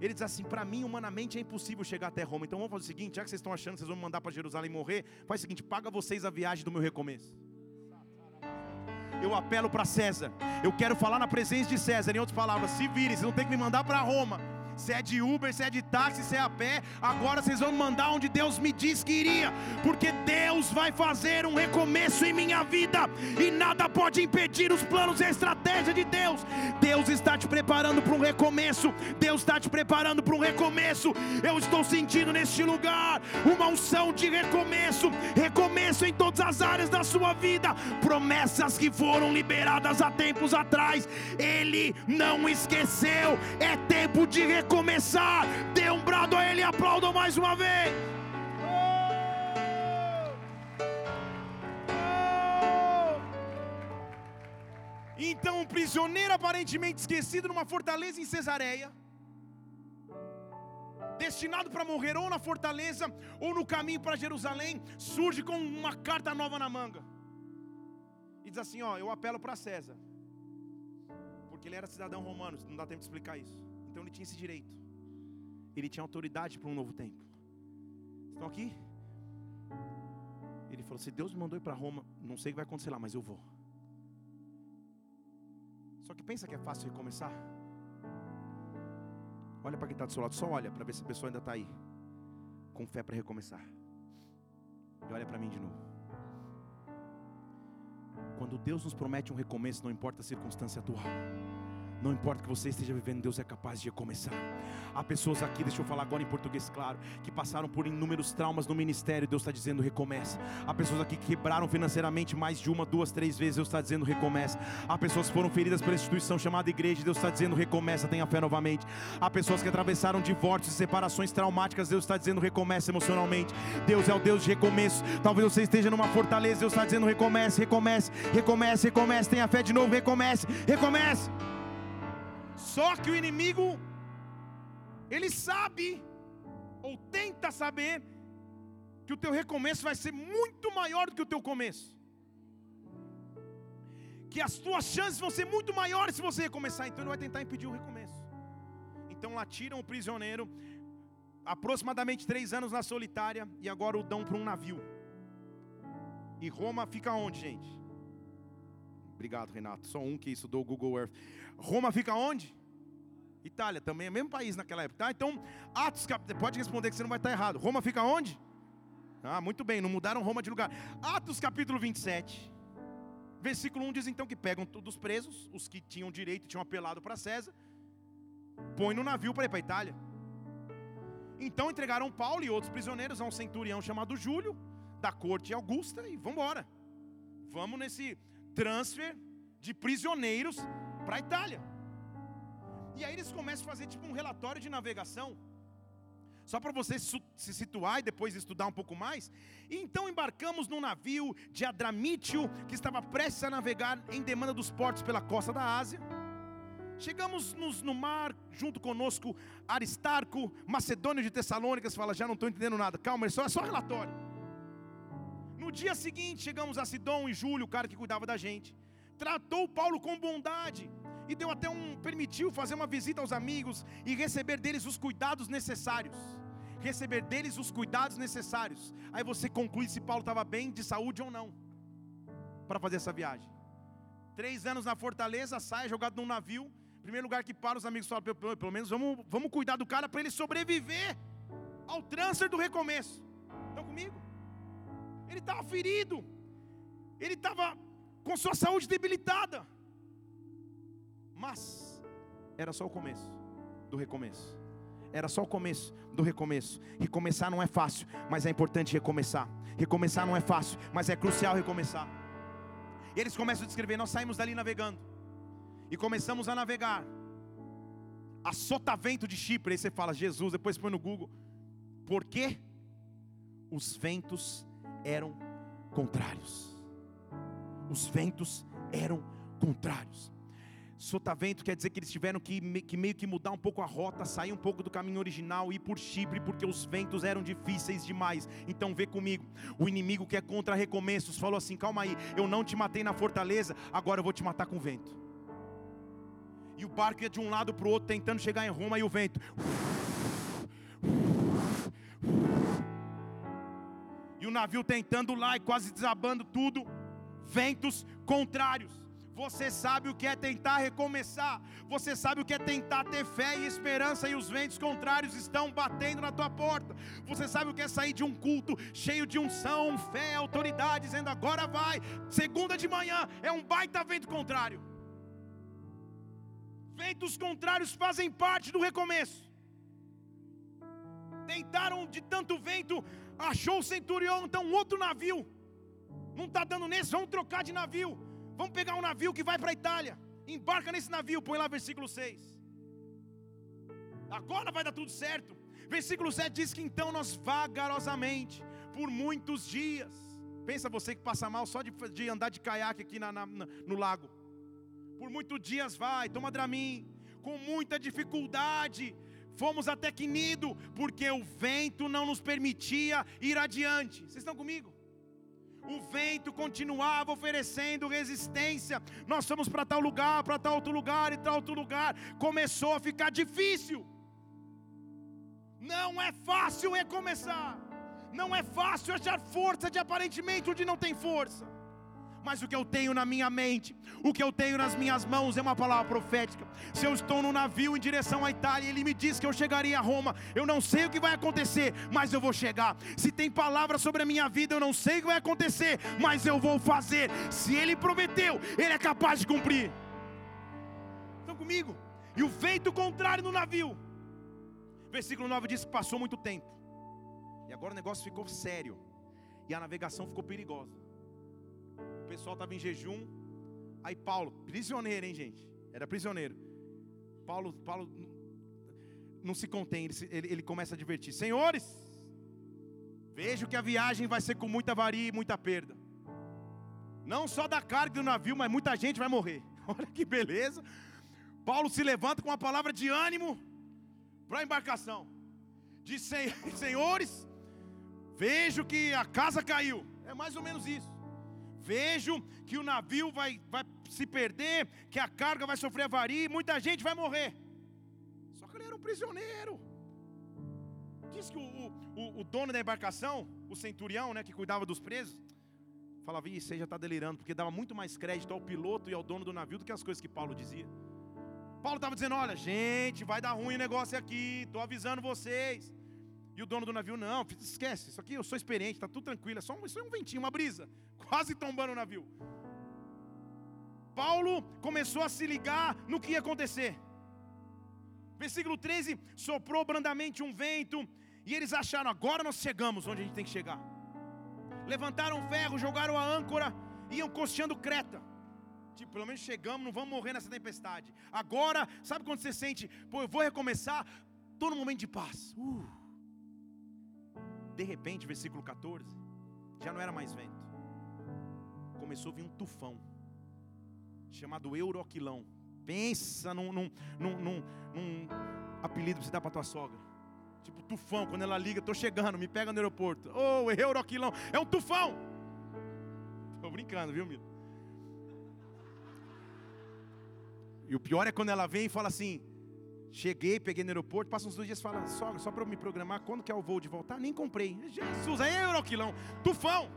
Ele diz assim: para mim, humanamente é impossível chegar até Roma. Então vamos fazer o seguinte: já que vocês estão achando que vocês vão me mandar para Jerusalém morrer, faz o seguinte: paga vocês a viagem do meu recomeço. Eu apelo para César. Eu quero falar na presença de César. Em outras palavras, se virem, vocês não tem que me mandar para Roma se é de Uber, se é de táxi, se é a pé, agora vocês vão mandar onde Deus me disse que iria, porque Deus vai fazer um recomeço em minha vida, e nada pode impedir os planos e a estratégia de Deus. Deus está te preparando para um recomeço, Deus está te preparando para um recomeço. Eu estou sentindo neste lugar uma unção de recomeço, recomeço em todas as áreas da sua vida, promessas que foram liberadas há tempos atrás, Ele não esqueceu, é tempo de recomeço começar, dê um brado a Ele e aplaudam mais uma vez. Então, um prisioneiro aparentemente esquecido numa fortaleza em Cesareia, destinado para morrer ou na fortaleza ou no caminho para Jerusalém, surge com uma carta nova na manga. E diz assim: Ó, eu apelo para César, porque ele era cidadão romano, não dá tempo de explicar isso. Então ele tinha esse direito. Ele tinha autoridade para um novo tempo. Estão aqui? Ele falou: Se Deus me mandou ir para Roma, não sei o que vai acontecer lá, mas eu vou. Só que pensa que é fácil recomeçar? Olha para quem está do seu lado, só olha para ver se a pessoa ainda está aí, com fé para recomeçar. E olha para mim de novo. Quando Deus nos promete um recomeço, não importa a circunstância atual. Não importa o que você esteja vivendo, Deus é capaz de recomeçar. Há pessoas aqui, deixa eu falar agora em português claro, que passaram por inúmeros traumas no ministério, Deus está dizendo recomeça. Há pessoas aqui que quebraram financeiramente mais de uma, duas, três vezes, Deus está dizendo recomeça. Há pessoas que foram feridas pela instituição chamada igreja, Deus está dizendo recomeça, tenha fé novamente. Há pessoas que atravessaram divórcios e separações traumáticas, Deus está dizendo recomeça emocionalmente. Deus é o Deus de recomeço. Talvez você esteja numa fortaleza, Deus está dizendo recomece, recomece, recomece, recomece, tenha fé de novo, recomece, recomece. Só que o inimigo, ele sabe, ou tenta saber, que o teu recomeço vai ser muito maior do que o teu começo. que as tuas chances vão ser muito maiores se você recomeçar. Então ele vai tentar impedir o recomeço. Então lá tiram o prisioneiro, aproximadamente três anos na solitária, e agora o dão para um navio. E Roma fica onde, gente? Obrigado, Renato. Só um que estudou o Google Earth. Roma fica onde? Itália, também é o mesmo país naquela época, tá? Então, Atos, pode responder que você não vai estar errado. Roma fica onde? Ah, muito bem, não mudaram Roma de lugar. Atos capítulo 27. Versículo 1 diz então que pegam todos os presos, os que tinham direito, tinham apelado para César, põe no navio para ir para Itália. Então entregaram Paulo e outros prisioneiros a um centurião chamado Júlio, da corte Augusta, e vamos embora. Vamos nesse transfer de prisioneiros para Itália. E aí eles começam a fazer tipo um relatório de navegação. Só para você se situar e depois estudar um pouco mais. E então embarcamos num navio de Adramítio, que estava prestes a navegar em demanda dos portos pela costa da Ásia. Chegamos nos, no mar, junto conosco, Aristarco, Macedônio de Tessalônicas, fala, já não estou entendendo nada, calma, é só, é só relatório. No dia seguinte, chegamos a Sidom e Júlio, o cara que cuidava da gente, tratou Paulo com bondade, e deu até um, permitiu fazer uma visita aos amigos, e receber deles os cuidados necessários, receber deles os cuidados necessários, aí você conclui se Paulo estava bem de saúde ou não, para fazer essa viagem. Três anos na fortaleza, sai jogado num navio, Primeiro lugar que para os amigos falam, pelo, pelo menos vamos, vamos cuidar do cara para ele sobreviver ao transfer do recomeço. Estão comigo? Ele estava ferido, ele estava com sua saúde debilitada, mas era só o começo do recomeço. Era só o começo do recomeço. Recomeçar não é fácil, mas é importante recomeçar. Recomeçar não é fácil, mas é crucial recomeçar. E eles começam a descrever: nós saímos dali navegando e começamos a navegar. A sotavento de Chipre, aí você fala, Jesus, depois põe no Google. Por quê? Os ventos eram contrários. Os ventos eram contrários. Sotavento quer dizer que eles tiveram que, que, meio que mudar um pouco a rota, sair um pouco do caminho original ir por Chipre, porque os ventos eram difíceis demais. Então vê comigo, o inimigo que é contra recomeços falou assim: calma aí, eu não te matei na fortaleza, agora eu vou te matar com vento. E o barco ia de um lado para o outro, tentando chegar em Roma, e o vento. E o navio tentando lá e quase desabando tudo. Ventos contrários. Você sabe o que é tentar recomeçar. Você sabe o que é tentar ter fé e esperança e os ventos contrários estão batendo na tua porta. Você sabe o que é sair de um culto cheio de unção, fé, autoridade, dizendo agora vai. Segunda de manhã é um baita vento contrário. Ventos contrários fazem parte do recomeço. Tentaram de tanto vento, achou o centurião, então outro navio. Não está dando nesse, vamos trocar de navio. Vamos pegar um navio que vai para a Itália. Embarca nesse navio, põe lá versículo 6. Agora vai dar tudo certo. Versículo 7 diz que então nós vagarosamente, por muitos dias. Pensa você que passa mal só de, de andar de caiaque aqui na, na, no lago por muitos dias vai, toma Dramin, com muita dificuldade, fomos até Quinido, porque o vento não nos permitia ir adiante. Vocês estão comigo? O vento continuava oferecendo resistência. Nós fomos para tal lugar, para tal outro lugar e tal outro lugar. Começou a ficar difícil. Não é fácil recomeçar. Não é fácil achar força de aparentemente onde não tem força mas o que eu tenho na minha mente, o que eu tenho nas minhas mãos é uma palavra profética. Se eu estou no navio em direção à Itália, e ele me diz que eu chegaria a Roma, eu não sei o que vai acontecer, mas eu vou chegar. Se tem palavra sobre a minha vida, eu não sei o que vai acontecer, mas eu vou fazer. Se ele prometeu, ele é capaz de cumprir. Estão comigo? E o vento contrário no navio. Versículo 9 diz que passou muito tempo. E agora o negócio ficou sério. E a navegação ficou perigosa pessoal estava em jejum. Aí Paulo, prisioneiro, hein, gente? Era prisioneiro. Paulo, Paulo não se contém, ele, ele, ele começa a divertir. Senhores, vejo que a viagem vai ser com muita varia e muita perda. Não só da carga do navio, mas muita gente vai morrer. Olha que beleza. Paulo se levanta com uma palavra de ânimo para a embarcação. Diz: Senhores, vejo que a casa caiu. É mais ou menos isso. Vejo que o navio vai, vai se perder, que a carga vai sofrer avaria e muita gente vai morrer. Só que ele era um prisioneiro. Diz que o, o, o dono da embarcação, o centurião, né, que cuidava dos presos, falava, isso aí já está delirando, porque dava muito mais crédito ao piloto e ao dono do navio do que as coisas que Paulo dizia. Paulo estava dizendo: olha, gente, vai dar ruim o negócio aqui, estou avisando vocês. E o dono do navio, não, esquece, isso aqui eu sou experiente, está tudo tranquilo, é só um, isso é um ventinho, uma brisa, quase tombando o navio. Paulo começou a se ligar no que ia acontecer. Versículo 13: soprou brandamente um vento, e eles acharam, agora nós chegamos onde a gente tem que chegar. Levantaram ferro, jogaram a âncora, iam costeando Creta. Tipo, pelo menos chegamos, não vamos morrer nessa tempestade. Agora, sabe quando você sente, pô, eu vou recomeçar, estou num momento de paz. Uh. De repente, versículo 14, já não era mais vento. Começou a vir um tufão, chamado Euroquilão. Pensa num, num, num, num, num apelido que você dá para tua sogra. Tipo tufão, quando ela liga, estou chegando, me pega no aeroporto. Oh, Euroquilão, é um tufão. Estou brincando, viu, Milo? E o pior é quando ela vem e fala assim: Cheguei, peguei no aeroporto, passa uns dois dias e fala, sogra, só para eu me programar, quando que é o voo de voltar? Nem comprei. Jesus, é Euroquilão, tufão.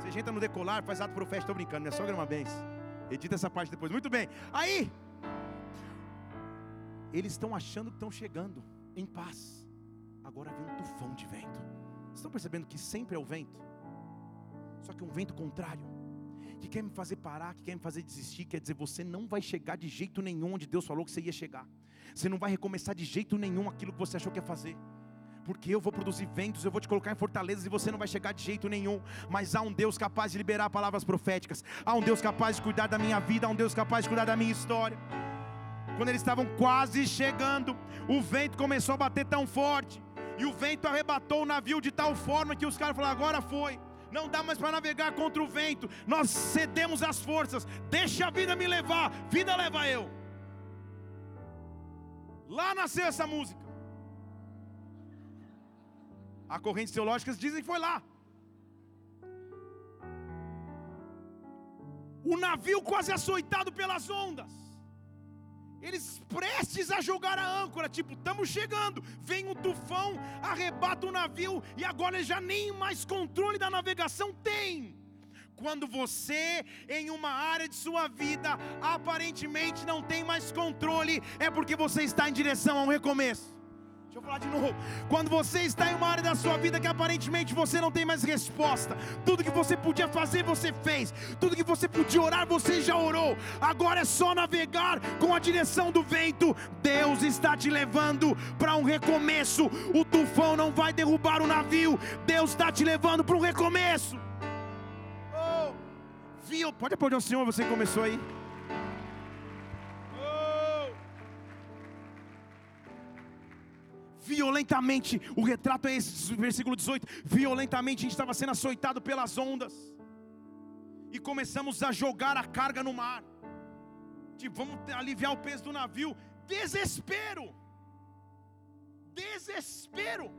Você entra no decolar, faz ato profético, estou brincando, minha sogra é uma benção. Edita essa parte depois. Muito bem. Aí, eles estão achando que estão chegando em paz. Agora vem um tufão de vento. Vocês estão percebendo que sempre é o vento? Só que um vento contrário que quer me fazer parar, que quer me fazer desistir, quer dizer, você não vai chegar de jeito nenhum onde Deus falou que você ia chegar. Você não vai recomeçar de jeito nenhum aquilo que você achou que ia fazer. Porque eu vou produzir ventos, eu vou te colocar em fortalezas e você não vai chegar de jeito nenhum. Mas há um Deus capaz de liberar palavras proféticas. Há um Deus capaz de cuidar da minha vida, há um Deus capaz de cuidar da minha história. Quando eles estavam quase chegando, o vento começou a bater tão forte. E o vento arrebatou o navio de tal forma que os caras falaram: agora foi não dá mais para navegar contra o vento, nós cedemos as forças, deixa a vida me levar, vida leva eu. Lá nasceu essa música. A correntes teológicas dizem que foi lá. O navio quase açoitado pelas ondas. Eles prestes a jogar a âncora, tipo, estamos chegando. Vem um tufão, arrebata o navio e agora já nem mais controle da navegação tem. Quando você, em uma área de sua vida, aparentemente não tem mais controle, é porque você está em direção a um recomeço. Deixa eu falar de novo. Quando você está em uma área da sua vida que aparentemente você não tem mais resposta, tudo que você podia fazer, você fez, tudo que você podia orar, você já orou. Agora é só navegar com a direção do vento. Deus está te levando para um recomeço. O tufão não vai derrubar o navio, Deus está te levando para um recomeço. Oh? Pode aplaudir o Senhor, você começou aí. violentamente, o retrato é esse, versículo 18: violentamente a gente estava sendo açoitado pelas ondas, e começamos a jogar a carga no mar, tipo, vamos aliviar o peso do navio, desespero, desespero.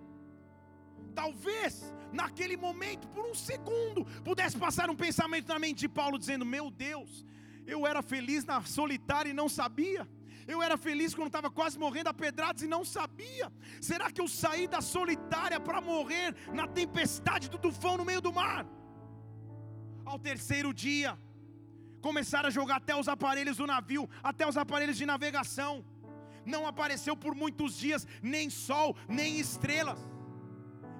Talvez naquele momento, por um segundo, pudesse passar um pensamento na mente de Paulo dizendo: Meu Deus, eu era feliz na solitária e não sabia. Eu era feliz quando estava quase morrendo a pedradas e não sabia. Será que eu saí da solitária para morrer na tempestade do tufão no meio do mar? Ao terceiro dia, começaram a jogar até os aparelhos do navio, até os aparelhos de navegação. Não apareceu por muitos dias nem sol, nem estrelas.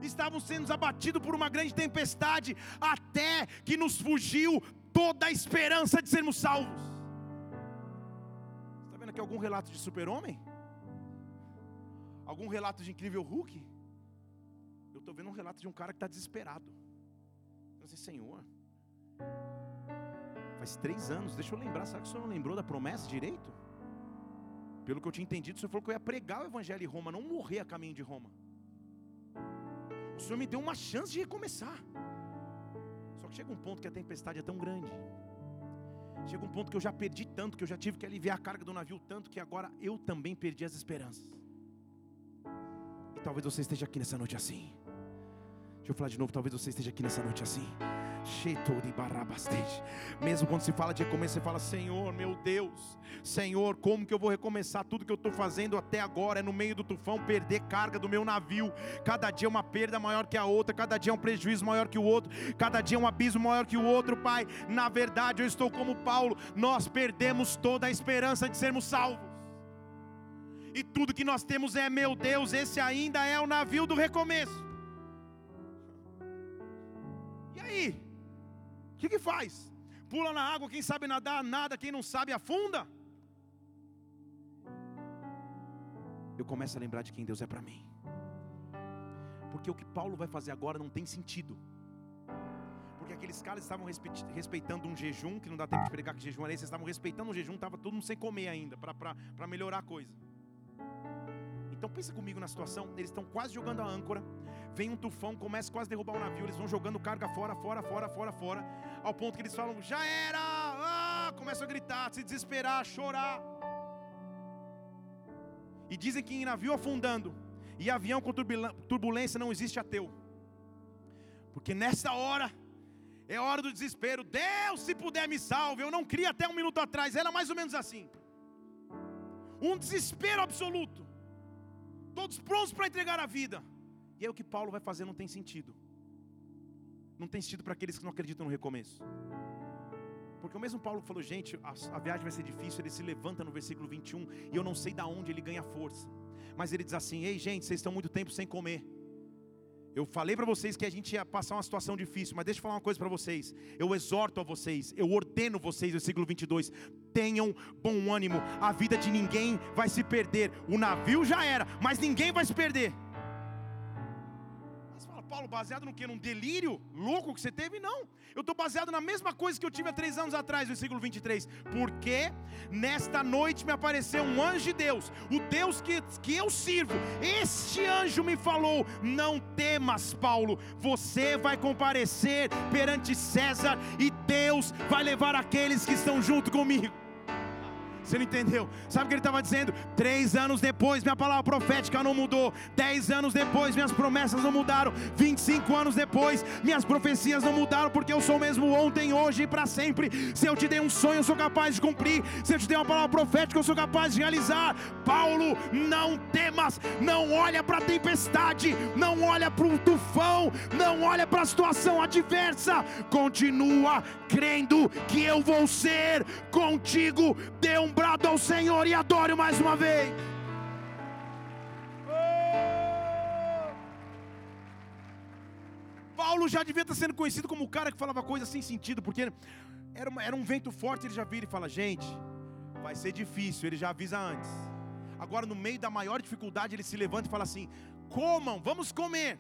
Estavam sendo abatidos por uma grande tempestade, até que nos fugiu toda a esperança de sermos salvos aqui algum relato de super-homem? Algum relato de incrível Hulk? Eu estou vendo um relato de um cara que está desesperado. Eu disse, Senhor, faz três anos, deixa eu lembrar, sabe que o Senhor não lembrou da promessa direito? Pelo que eu tinha entendido, o Senhor falou que eu ia pregar o Evangelho em Roma, não morrer a caminho de Roma. O Senhor me deu uma chance de recomeçar. Só que chega um ponto que a tempestade é tão grande Chega um ponto que eu já perdi tanto, que eu já tive que aliviar a carga do navio tanto, que agora eu também perdi as esperanças. E talvez você esteja aqui nessa noite assim. Deixa eu falar de novo, talvez você esteja aqui nessa noite assim. Mesmo quando se fala de recomeço, você fala: Senhor, meu Deus, Senhor, como que eu vou recomeçar tudo que eu estou fazendo até agora? É no meio do tufão perder carga do meu navio. Cada dia é uma perda maior que a outra, cada dia é um prejuízo maior que o outro, cada dia é um abismo maior que o outro, Pai. Na verdade, eu estou como Paulo, nós perdemos toda a esperança de sermos salvos. E tudo que nós temos é, meu Deus, esse ainda é o navio do recomeço. E aí? Que, que faz? Pula na água, quem sabe nadar, nada, quem não sabe, afunda. Eu começo a lembrar de quem Deus é para mim. Porque o que Paulo vai fazer agora não tem sentido. Porque aqueles caras estavam respeitando um jejum, que não dá tempo de pregar que jejum era esse, eles estavam respeitando um jejum, estava todo mundo sem comer ainda, para melhorar a coisa. Então pensa comigo na situação, eles estão quase jogando a âncora, vem um tufão, começa quase a derrubar o navio, eles vão jogando carga fora, fora, fora, fora, fora, ao ponto que eles falam, já era, ah! começam a gritar, se desesperar, chorar. E dizem que em navio afundando, e avião com turbulência não existe ateu. Porque nessa hora, é hora do desespero. Deus, se puder, me salve. Eu não cria até um minuto atrás. Era mais ou menos assim. Um desespero absoluto todos prontos para entregar a vida. E aí o que Paulo vai fazer não tem sentido. Não tem sentido para aqueles que não acreditam no recomeço. Porque o mesmo Paulo falou, gente, a, a, viagem vai ser difícil, ele se levanta no versículo 21, e eu não sei da onde ele ganha força. Mas ele diz assim: "Ei, gente, vocês estão muito tempo sem comer. Eu falei para vocês que a gente ia passar uma situação difícil, mas deixa eu falar uma coisa para vocês. Eu exorto a vocês, eu ordeno vocês, versículo 22, tenham bom ânimo. A vida de ninguém vai se perder. O navio já era, mas ninguém vai se perder. Paulo, baseado no que? Num delírio louco que você teve? Não. Eu estou baseado na mesma coisa que eu tive há três anos atrás, versículo 23. Porque nesta noite me apareceu um anjo de Deus, o Deus que, que eu sirvo. Este anjo me falou: Não temas, Paulo, você vai comparecer perante César e Deus vai levar aqueles que estão junto comigo. Você não entendeu? Sabe o que ele estava dizendo? Três anos depois, minha palavra profética não mudou. Dez anos depois, minhas promessas não mudaram. Vinte e cinco anos depois, minhas profecias não mudaram, porque eu sou mesmo ontem, hoje e para sempre. Se eu te dei um sonho, eu sou capaz de cumprir. Se eu te dei uma palavra profética, eu sou capaz de realizar. Paulo, não temas, não olha para a tempestade, não olha para o tufão, não olha para a situação adversa. Continua crendo que eu vou ser contigo. Dê um brado ao Senhor e adore mais uma vez. Paulo já devia estar sendo conhecido como o cara que falava coisas sem sentido, porque era, uma, era um vento forte. Ele já vira e fala: Gente, vai ser difícil. Ele já avisa antes. Agora, no meio da maior dificuldade, ele se levanta e fala assim: Comam, vamos comer.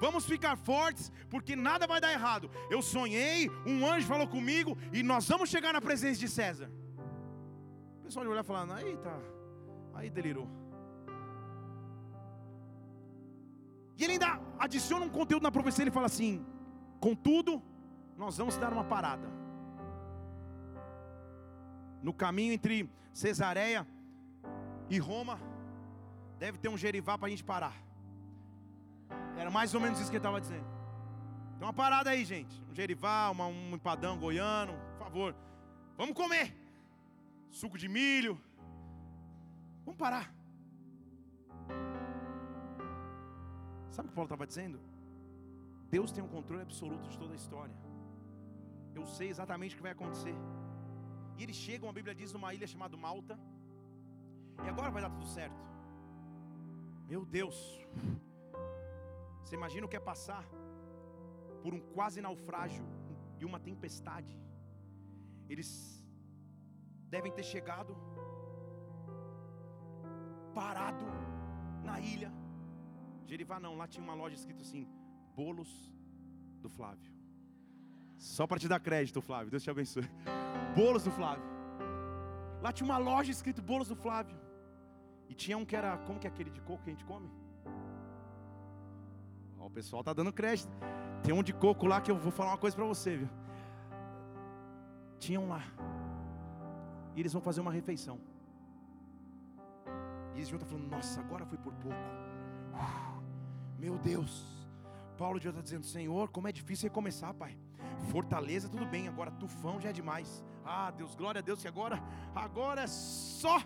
Vamos ficar fortes, porque nada vai dar errado. Eu sonhei, um anjo falou comigo e nós vamos chegar na presença de César. Pessoal de olhar falando, aí tá, aí delirou. E ele ainda adiciona um conteúdo na profecia, ele fala assim: contudo, nós vamos dar uma parada. No caminho entre Cesareia e Roma, deve ter um gerivá para a gente parar. Era mais ou menos isso que ele estava dizendo. Tem uma parada aí, gente. Um gerivá, uma, um empadão goiano, por favor. Vamos comer. Suco de milho. Vamos parar. Sabe o que Paulo estava dizendo? Deus tem um controle absoluto de toda a história. Eu sei exatamente o que vai acontecer. E eles chegam, a Bíblia diz, numa ilha chamada Malta. E agora vai dar tudo certo. Meu Deus. Você imagina o que é passar por um quase naufrágio e uma tempestade? Eles devem ter chegado parado na ilha. Jerivá não, lá tinha uma loja escrito assim: Bolos do Flávio. Só para te dar crédito, Flávio. Deus te abençoe. Bolos do Flávio. Lá tinha uma loja escrito Bolos do Flávio. E tinha um que era, como que é aquele de coco que a gente come? o pessoal tá dando crédito. Tem um de coco lá que eu vou falar uma coisa para você, viu? Tinham lá. E eles vão fazer uma refeição. E eles juntam falando: Nossa, agora foi por pouco. meu Deus. Paulo já está dizendo: Senhor, como é difícil recomeçar, Pai. Fortaleza, tudo bem, agora tufão já é demais. Ah, Deus, glória a Deus, que agora, agora é só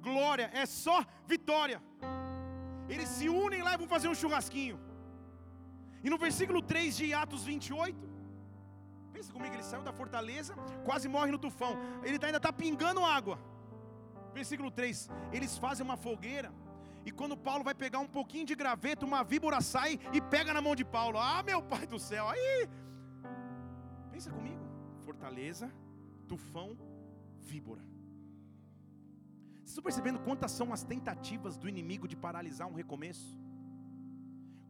glória, é só vitória. Eles se unem lá e vão fazer um churrasquinho. E no versículo 3 de Atos 28, pensa comigo, ele saiu da fortaleza, quase morre no tufão. Ele tá, ainda está pingando água. Versículo 3: Eles fazem uma fogueira. E quando Paulo vai pegar um pouquinho de graveto, uma víbora sai e pega na mão de Paulo. Ah, meu pai do céu, aí. Pensa comigo: fortaleza, tufão, víbora. Vocês estão percebendo quantas são as tentativas do inimigo de paralisar um recomeço?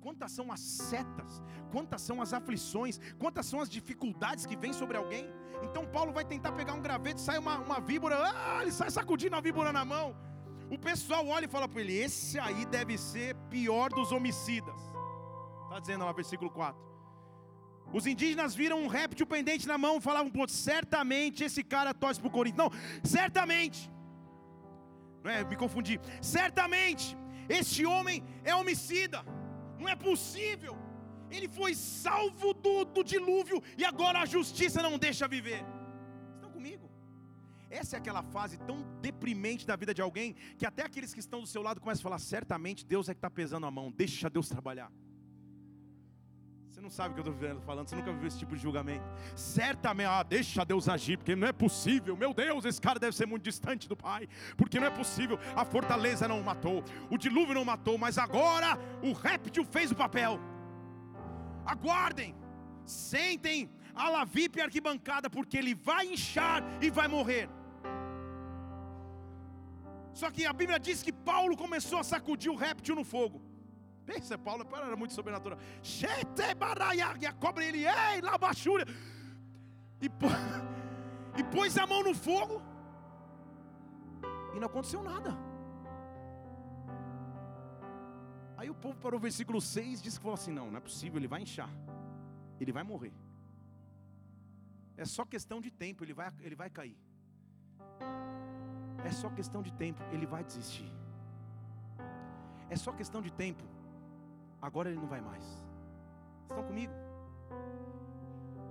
Quantas são as setas, quantas são as aflições, quantas são as dificuldades que vêm sobre alguém. Então Paulo vai tentar pegar um graveto, sai uma, uma víbora, ah, ele sai sacudindo a víbora na mão. O pessoal olha e fala para ele: esse aí deve ser pior dos homicidas. Está dizendo lá, versículo 4. Os indígenas viram um réptil pendente na mão falavam: pô, certamente esse cara torce para o Corinthians. Não, certamente não é? Me confundi. Certamente, este homem é homicida. Não é possível. Ele foi salvo do, do dilúvio e agora a justiça não deixa viver. Estão comigo? Essa é aquela fase tão deprimente da vida de alguém que até aqueles que estão do seu lado começam a falar: certamente Deus é que está pesando a mão, deixa Deus trabalhar. Você não sabe o que eu estou falando, você nunca viu esse tipo de julgamento. Certamente, ah, deixa Deus agir, porque não é possível. Meu Deus, esse cara deve ser muito distante do Pai, porque não é possível. A fortaleza não o matou, o dilúvio não o matou, mas agora o réptil fez o papel. Aguardem, sentem a lavipe arquibancada, porque ele vai inchar e vai morrer. Só que a Bíblia diz que Paulo começou a sacudir o réptil no fogo. Pensa, Paulo, era muito sobrenatural. E, pô, e pôs a mão no fogo. E não aconteceu nada. Aí o povo parou o versículo 6 disse que falou assim: não, não é possível, ele vai inchar. Ele vai morrer. É só questão de tempo, ele vai, ele vai cair. É só questão de tempo, ele vai desistir. É só questão de tempo, agora ele não vai mais. Estão comigo?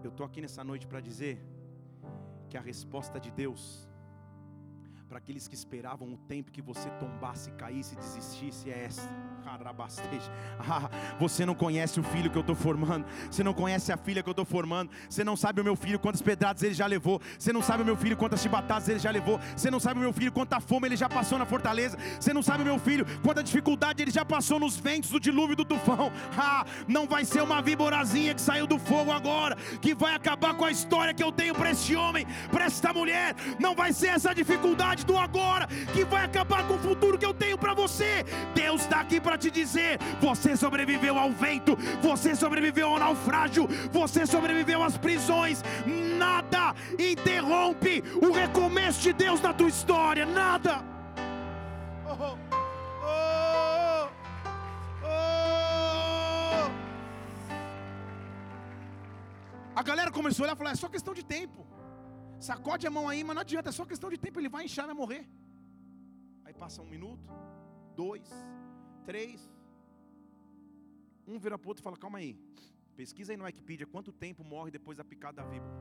Eu estou aqui nessa noite para dizer que a resposta de Deus para aqueles que esperavam o tempo que você tombasse, caísse, desistisse, é esta. Ah, você não conhece o filho que eu estou formando, você não conhece a filha que eu estou formando, você não sabe o meu filho quantas pedradas ele já levou, você não sabe o meu filho quantas chibatadas ele já levou, você não sabe o meu filho quanta fome ele já passou na fortaleza, você não sabe o meu filho quanta dificuldade ele já passou nos ventos do dilúvio do tufão. Ah, não vai ser uma víborazinha que saiu do fogo agora, que vai acabar com a história que eu tenho para este homem, para esta mulher, não vai ser essa dificuldade do agora que vai acabar com o futuro que eu tenho para você. Deus está aqui para te dizer: você sobreviveu ao vento, você sobreviveu ao naufrágio, você sobreviveu às prisões. Nada interrompe o recomeço de Deus na tua história, nada. Oh, oh, oh. A galera começou a olhar e falar: é só questão de tempo. Sacode a mão aí, mas não adianta, é só questão de tempo, ele vai inchar, vai morrer. Aí passa um minuto, dois, três. Um vira para o outro e fala: calma aí. Pesquisa aí no Wikipedia quanto tempo morre depois da picada da víbora.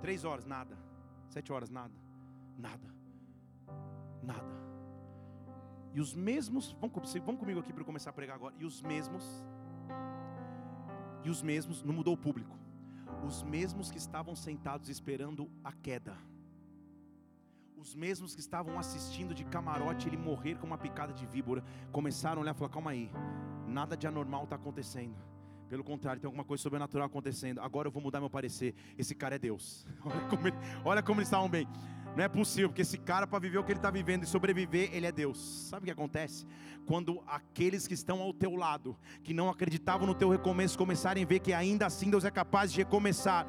Três horas, nada. Sete horas, nada. Nada. Nada. E os mesmos, vamos, vamos comigo aqui para eu começar a pregar agora. E os mesmos, e os mesmos, não mudou o público. Os mesmos que estavam sentados esperando a queda os mesmos que estavam assistindo de camarote ele morrer com uma picada de víbora, começaram a olhar e falar: calma aí, nada de anormal está acontecendo. Pelo contrário, tem alguma coisa sobrenatural acontecendo. Agora eu vou mudar meu parecer. Esse cara é Deus. Olha como, olha como eles estavam bem. Não é possível, porque esse cara, para viver o que ele está vivendo e sobreviver, ele é Deus. Sabe o que acontece? Quando aqueles que estão ao teu lado, que não acreditavam no teu recomeço, começarem a ver que ainda assim Deus é capaz de recomeçar.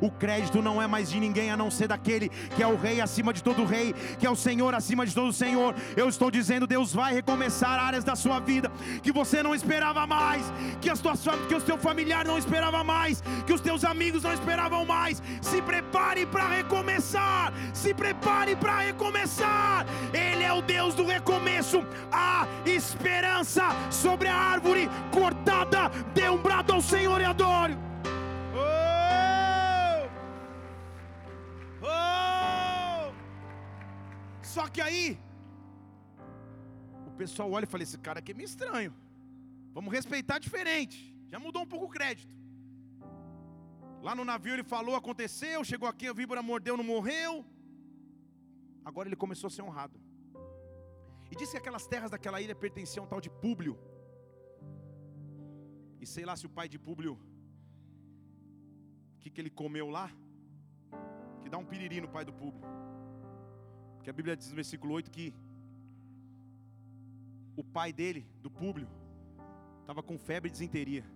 O crédito não é mais de ninguém a não ser daquele que é o rei acima de todo rei, que é o Senhor acima de todo Senhor. Eu estou dizendo, Deus vai recomeçar áreas da sua vida que você não esperava mais, que, as tuas, que o teu familiar não esperava mais, que os teus amigos não esperavam mais. Se prepare prepare para recomeçar. Se prepare para recomeçar. Ele é o Deus do recomeço. Há esperança sobre a árvore cortada. Dê um brado ao Senhor e adore. Oh! Oh! Só que aí, o pessoal olha e fala: Esse cara aqui é meio estranho. Vamos respeitar diferente. Já mudou um pouco o crédito. Lá no navio ele falou, aconteceu, chegou aqui, a víbora mordeu, não morreu. Agora ele começou a ser honrado. E disse que aquelas terras daquela ilha pertenciam a um tal de Públio. E sei lá se o pai de Públio, o que, que ele comeu lá, que dá um piriri no pai do Públio. Porque a Bíblia diz no versículo 8 que o pai dele, do Públio, estava com febre e desinteria.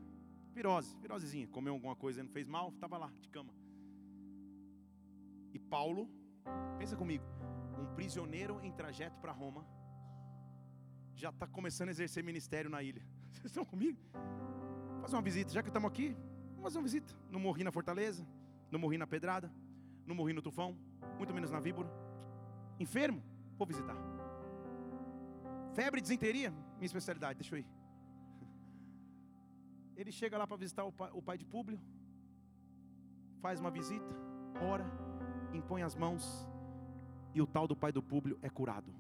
Virose, virosezinha, comeu alguma coisa, não fez mal, estava lá, de cama. E Paulo, pensa comigo, um prisioneiro em trajeto para Roma, já está começando a exercer ministério na ilha. Vocês estão comigo? Fazer uma visita, já que estamos aqui, vamos fazer uma visita. Não morri na fortaleza, não morri na pedrada, não morri no tufão, muito menos na víbora. Enfermo, vou visitar. Febre, desinteria, minha especialidade, deixa eu ir. Ele chega lá para visitar o pai, o pai de Públio, faz uma visita, ora, impõe as mãos, e o tal do pai do Públio é curado.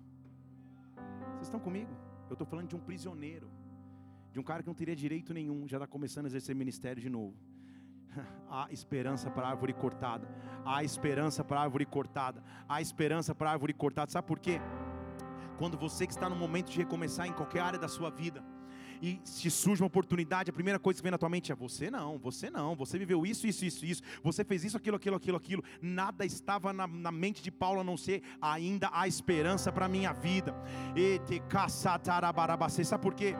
Vocês estão comigo? Eu estou falando de um prisioneiro, de um cara que não teria direito nenhum, já está começando a exercer ministério de novo. Há esperança para a árvore cortada. Há esperança para a árvore cortada. Há esperança para a árvore cortada. Sabe por quê? Quando você que está no momento de recomeçar em qualquer área da sua vida, e se surge uma oportunidade, a primeira coisa que vem na tua mente é: você não, você não, você viveu isso, isso, isso, isso, você fez isso, aquilo, aquilo, aquilo, aquilo. Nada estava na, na mente de Paulo a não ser ainda a esperança para a minha vida. Sabe por quê?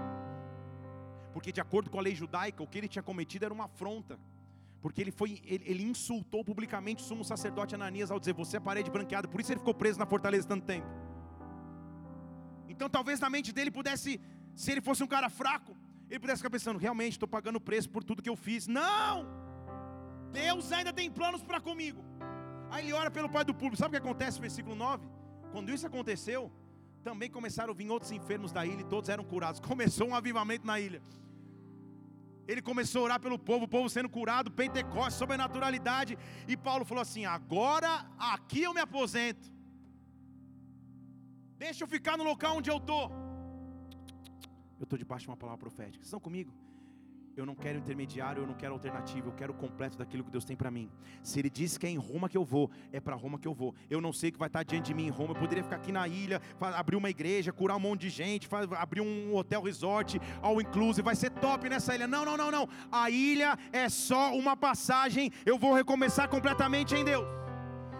Porque de acordo com a lei judaica, o que ele tinha cometido era uma afronta. Porque ele foi, ele, ele insultou publicamente o sumo sacerdote Ananias ao dizer: Você é parede branqueada, por isso ele ficou preso na fortaleza tanto tempo. Então talvez na mente dele pudesse se ele fosse um cara fraco, ele pudesse ficar pensando: realmente estou pagando o preço por tudo que eu fiz. Não! Deus ainda tem planos para comigo. Aí ele ora pelo pai do público. Sabe o que acontece no versículo 9? Quando isso aconteceu, também começaram a vir outros enfermos da ilha e todos eram curados. Começou um avivamento na ilha. Ele começou a orar pelo povo, o povo sendo curado, Pentecostes, sobrenaturalidade. E Paulo falou assim: agora aqui eu me aposento. Deixa eu ficar no local onde eu estou eu estou debaixo de uma palavra profética. Vocês estão comigo? Eu não quero intermediário, eu não quero alternativa, eu quero o completo daquilo que Deus tem para mim. Se Ele disse que é em Roma que eu vou, é para Roma que eu vou. Eu não sei o que vai estar diante de mim em Roma. Eu poderia ficar aqui na ilha, abrir uma igreja, curar um monte de gente, abrir um hotel resort, all inclusive, vai ser top nessa ilha. Não, não, não, não. A ilha é só uma passagem. Eu vou recomeçar completamente em Deus.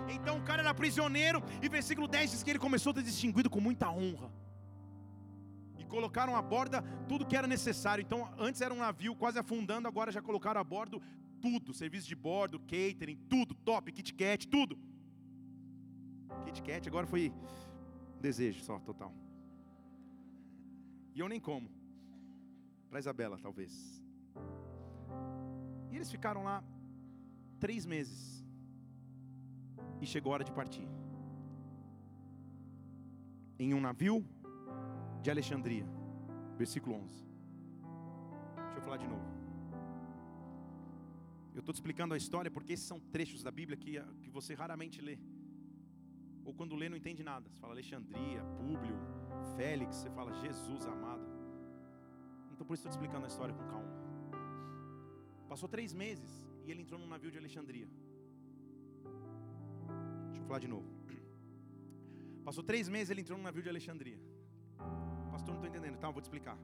Então o cara era prisioneiro, e versículo 10 diz que ele começou a ser distinguido com muita honra colocaram a borda tudo que era necessário. Então, antes era um navio quase afundando, agora já colocaram a bordo tudo: serviço de bordo, catering, tudo, top, Kit Kat, tudo. Kit Kat agora foi desejo só, total. E eu nem como. Para Isabela, talvez. E eles ficaram lá três meses. E chegou a hora de partir. Em um navio de Alexandria, versículo 11. Deixa eu falar de novo. Eu estou te explicando a história porque esses são trechos da Bíblia que, que você raramente lê. Ou quando lê não entende nada. Você fala Alexandria, Públio, Félix, você fala Jesus amado. Então por isso estou te explicando a história com calma. Passou três meses e ele entrou num navio de Alexandria. Deixa eu falar de novo. Passou três meses ele entrou num navio de Alexandria. Pastor, não estou entendendo. Então, vou te explicar.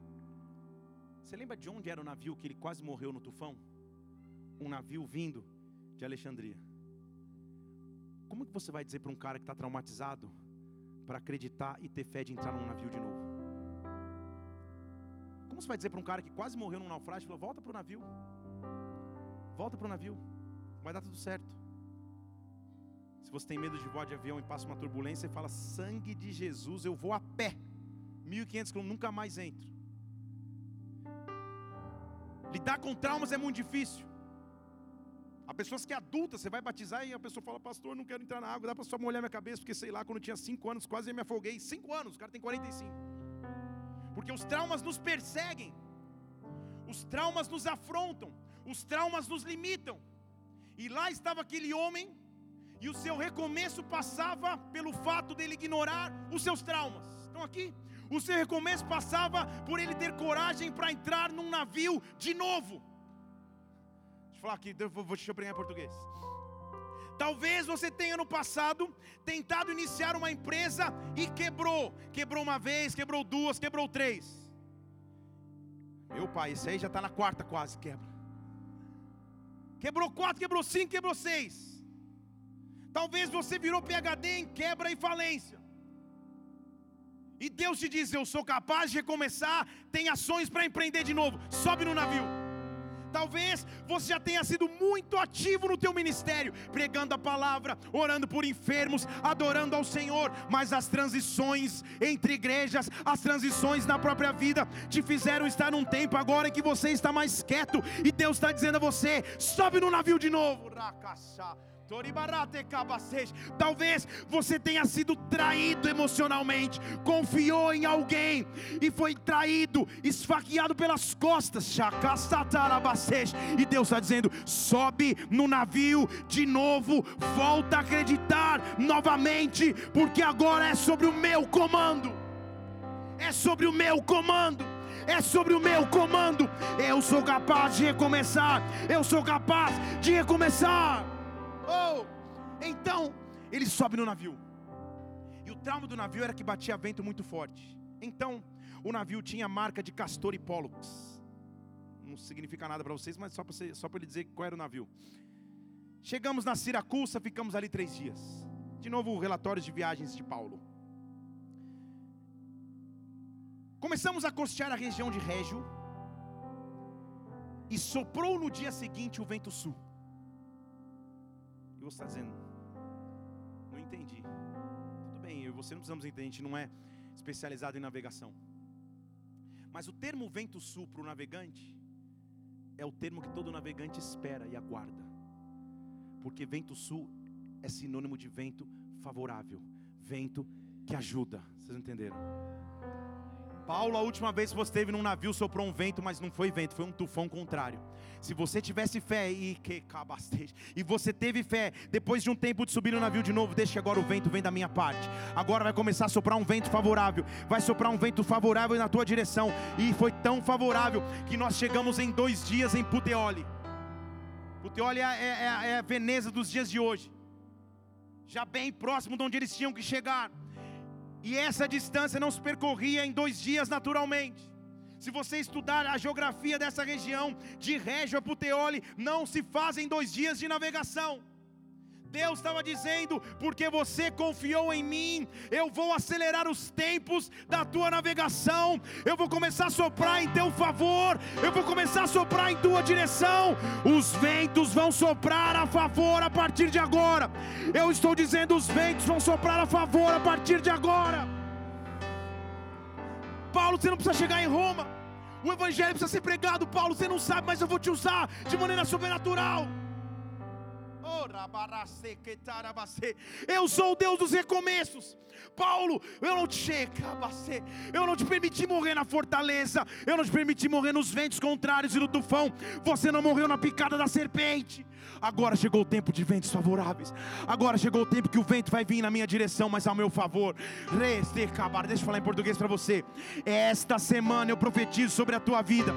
Você lembra de onde era o navio que ele quase morreu no tufão? Um navio vindo de Alexandria. Como que você vai dizer para um cara que está traumatizado para acreditar e ter fé de entrar num navio de novo? Como você vai dizer para um cara que quase morreu num naufrágio falou: volta para o navio, volta para o navio, vai dar tudo certo. Se você tem medo de voar de avião e passa uma turbulência, você fala: sangue de Jesus, eu vou a pé. 1.500 quilômetros, nunca mais entro. Lidar com traumas é muito difícil. Há pessoas que é adulta, você vai batizar e a pessoa fala, pastor, não quero entrar na água, dá para só molhar minha cabeça, porque sei lá, quando eu tinha 5 anos, quase me afoguei. 5 anos, o cara tem 45. Porque os traumas nos perseguem, os traumas nos afrontam, os traumas nos limitam. E lá estava aquele homem, e o seu recomeço passava pelo fato dele ignorar os seus traumas. Estão aqui? O seu recomeço passava por ele ter coragem para entrar num navio de novo falar aqui, vou te aprender português. Talvez você tenha no passado tentado iniciar uma empresa e quebrou. Quebrou uma vez, quebrou duas, quebrou três. Meu pai, esse aí já está na quarta quase, quebra. Quebrou quatro, quebrou cinco, quebrou seis. Talvez você virou PHD em quebra e falência. E Deus te diz: Eu sou capaz de recomeçar. Tem ações para empreender de novo. Sobe no navio. Talvez você já tenha sido muito ativo no teu ministério, pregando a palavra, orando por enfermos, adorando ao Senhor, mas as transições entre igrejas, as transições na própria vida te fizeram estar num tempo agora em que você está mais quieto e Deus está dizendo a você: sobe no navio de novo. Racaxá. Talvez você tenha sido traído emocionalmente, confiou em alguém e foi traído, esfaqueado pelas costas. E Deus está dizendo: sobe no navio de novo, volta a acreditar novamente, porque agora é sobre o meu comando. É sobre o meu comando é sobre o meu comando. Eu sou capaz de recomeçar. Eu sou capaz de recomeçar. Oh! Então, ele sobe no navio. E o trauma do navio era que batia vento muito forte. Então, o navio tinha marca de Castor e Pollux. Não significa nada para vocês, mas só para só ele dizer qual era o navio. Chegamos na Siracusa, ficamos ali três dias. De novo, relatórios de viagens de Paulo. Começamos a costear a região de Régio. E soprou no dia seguinte o vento sul. E você está dizendo, não entendi. Tudo bem, eu e você não precisamos entender, a gente não é especializado em navegação. Mas o termo vento sul para o navegante é o termo que todo navegante espera e aguarda. Porque vento sul é sinônimo de vento favorável, vento que ajuda. Vocês entenderam? Paulo, a última vez que você esteve num navio, soprou um vento, mas não foi vento, foi um tufão contrário. Se você tivesse fé e que e você teve fé, depois de um tempo de subir no navio de novo, deixa agora o vento vem da minha parte. Agora vai começar a soprar um vento favorável, vai soprar um vento favorável na tua direção. E foi tão favorável que nós chegamos em dois dias em Puteoli. Puteoli é, é, é, é a Veneza dos dias de hoje, já bem próximo de onde eles tinham que chegar. E essa distância não se percorria em dois dias naturalmente. Se você estudar a geografia dessa região, de Régio a Puteoli, não se fazem dois dias de navegação. Deus estava dizendo: porque você confiou em mim, eu vou acelerar os tempos da tua navegação, eu vou começar a soprar em teu favor, eu vou começar a soprar em tua direção. Os ventos vão soprar a favor a partir de agora. Eu estou dizendo: os ventos vão soprar a favor a partir de agora. Paulo, você não precisa chegar em Roma. O evangelho precisa ser pregado, Paulo. Você não sabe, mas eu vou te usar de maneira sobrenatural. Eu sou o Deus dos recomeços. Paulo, eu não te eu não te permiti morrer na fortaleza, eu não te permiti morrer nos ventos contrários e no tufão. Você não morreu na picada da serpente. Agora chegou o tempo de ventos favoráveis. Agora chegou o tempo que o vento vai vir na minha direção, mas ao meu favor. Deixa eu falar em português para você. Esta semana eu profetizo sobre a tua vida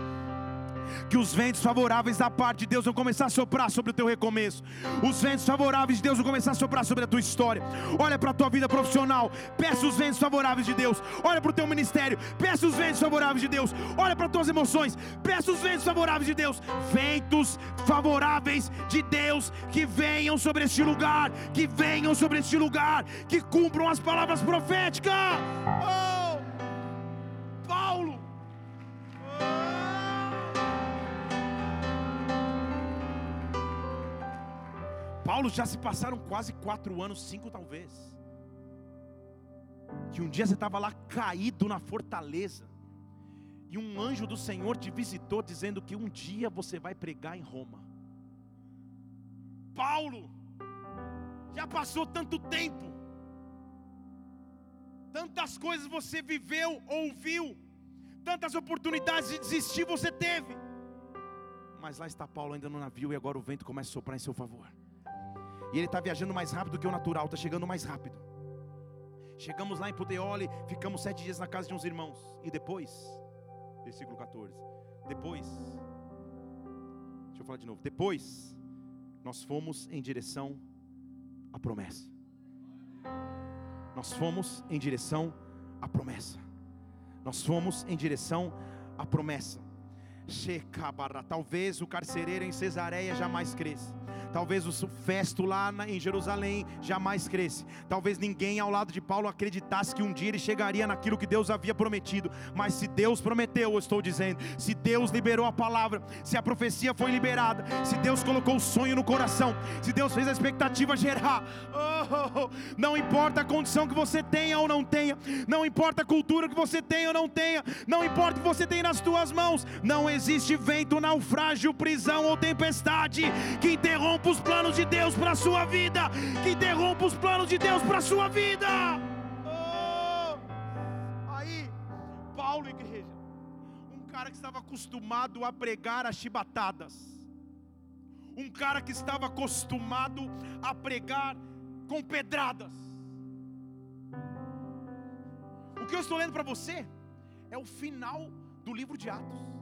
que os ventos favoráveis da parte de Deus vão começar a soprar sobre o teu recomeço. Os ventos favoráveis de Deus vão começar a soprar sobre a tua história. Olha para a tua vida profissional, peça os ventos favoráveis de Deus. Olha para o teu ministério, peça os ventos favoráveis de Deus. Olha para as tuas emoções, peça os ventos favoráveis de Deus. Ventos favoráveis de Deus que venham sobre este lugar, que venham sobre este lugar, que cumpram as palavras proféticas. Oh! Paulo Paulo já se passaram quase quatro anos, cinco talvez. Que um dia você estava lá caído na fortaleza, e um anjo do Senhor te visitou dizendo que um dia você vai pregar em Roma. Paulo, já passou tanto tempo, tantas coisas você viveu, ouviu, tantas oportunidades de desistir você teve, mas lá está Paulo ainda no navio e agora o vento começa a soprar em seu favor, e ele está viajando mais rápido do que o natural, está chegando mais rápido. Chegamos lá em Puteoli, ficamos sete dias na casa de uns irmãos, e depois, versículo 14, depois, deixa eu falar de novo, depois, nós fomos em direção à promessa. Nós fomos em direção à promessa. Nós fomos em direção à promessa. Talvez o carcereiro em Cesareia jamais cresça. Talvez o festo lá em Jerusalém jamais cresce. Talvez ninguém ao lado de Paulo acreditasse que um dia ele chegaria naquilo que Deus havia prometido. Mas se Deus prometeu, eu estou dizendo, se Deus liberou a palavra, se a profecia foi liberada, se Deus colocou o sonho no coração, se Deus fez a expectativa gerar, oh, não importa a condição que você tenha ou não tenha, não importa a cultura que você tenha ou não tenha, não importa o que você tem nas tuas mãos, não existe vento, naufrágio, prisão ou tempestade que interrompa os planos de Deus para a sua vida, que interrompa os planos de Deus para a sua vida. Oh! Aí, Paulo, igreja, um cara que estava acostumado a pregar as chibatadas, um cara que estava acostumado a pregar com pedradas. O que eu estou lendo para você é o final do livro de Atos.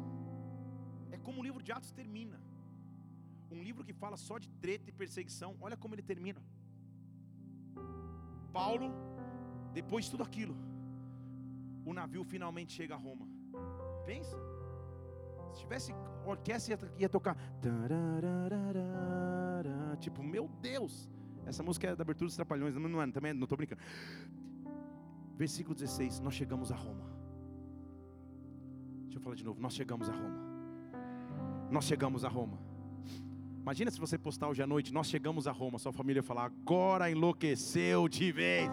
É livro de Atos termina um livro que fala só de treta e perseguição. Olha como ele termina. Paulo, depois de tudo aquilo, o navio finalmente chega a Roma. Pensa. Se tivesse orquestra ia, tocar. Tipo, meu Deus. Essa música é da abertura dos Trapalhões, não é, também não estou brincando. Versículo 16, nós chegamos a Roma. Deixa eu falar de novo, nós chegamos a Roma. Nós chegamos a Roma. Imagina se você postar hoje à noite, nós chegamos a Roma, sua família falar, agora enlouqueceu de vez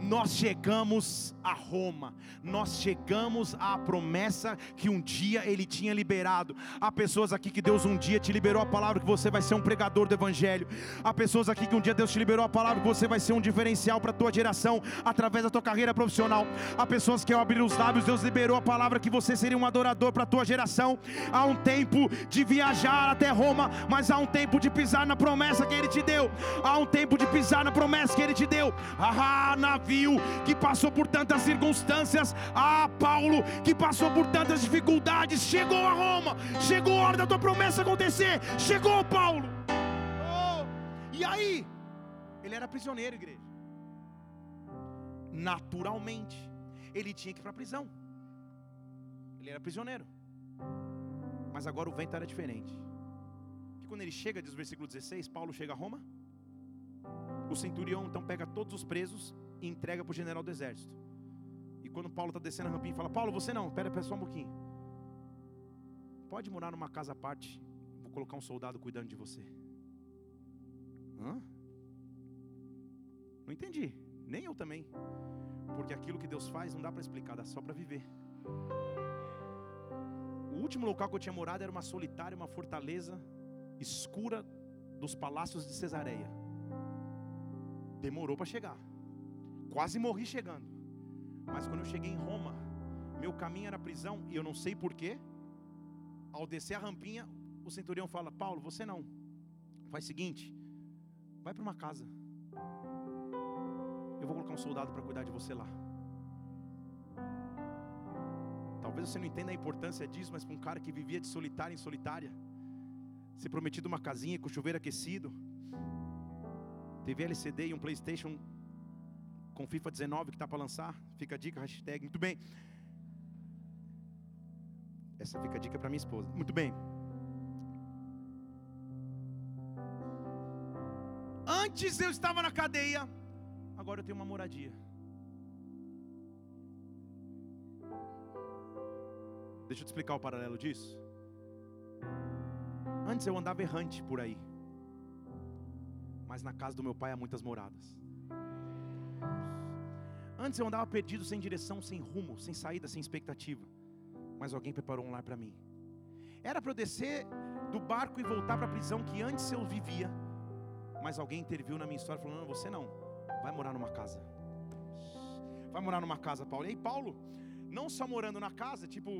nós chegamos a Roma, nós chegamos à promessa que um dia Ele tinha liberado. Há pessoas aqui que Deus um dia te liberou a palavra que você vai ser um pregador do Evangelho. Há pessoas aqui que um dia Deus te liberou a palavra que você vai ser um diferencial para a tua geração através da tua carreira profissional. Há pessoas que ao abrir os lábios Deus liberou a palavra que você seria um adorador para a tua geração. Há um tempo de viajar até Roma, mas há um tempo de pisar na promessa que Ele te deu. Há um tempo de pisar na promessa que Ele te deu. Ah, na que passou por tantas circunstâncias. Ah, Paulo, que passou por tantas dificuldades. Chegou a Roma, chegou a hora da tua promessa acontecer. Chegou, Paulo. Oh, e aí? Ele era prisioneiro, igreja. Naturalmente, ele tinha que ir para a prisão. Ele era prisioneiro. Mas agora o vento era diferente. Que quando ele chega, diz o versículo 16, Paulo chega a Roma. O centurião então pega todos os presos e entrega para o general do exército. E quando Paulo está descendo a rampinha, fala: Paulo, você não, espera, só um pouquinho. Pode morar numa casa à parte, vou colocar um soldado cuidando de você. Hã? Não entendi, nem eu também. Porque aquilo que Deus faz não dá para explicar, dá só para viver. O último local que eu tinha morado era uma solitária, uma fortaleza escura dos palácios de Cesareia. Demorou para chegar. Quase morri chegando. Mas quando eu cheguei em Roma, meu caminho era prisão e eu não sei porquê. Ao descer a rampinha, o centurião fala: Paulo, você não. Faz o seguinte: vai para uma casa. Eu vou colocar um soldado para cuidar de você lá. Talvez você não entenda a importância disso, mas para um cara que vivia de solitária em solitária, ser prometido uma casinha com chuveiro aquecido, TV LCD e um PlayStation com FIFA 19 que está para lançar. Fica a dica, hashtag. Muito bem. Essa fica a dica para minha esposa. Muito bem. Antes eu estava na cadeia, agora eu tenho uma moradia. Deixa eu te explicar o paralelo disso. Antes eu andava errante por aí, mas na casa do meu pai há muitas moradas. Antes eu andava perdido, sem direção, sem rumo, sem saída, sem expectativa. Mas alguém preparou um lar para mim. Era para eu descer do barco e voltar para a prisão que antes eu vivia. Mas alguém interviu na minha história falando: não, você não, vai morar numa casa. Vai morar numa casa, Paulo. E aí, Paulo, não só morando na casa, tipo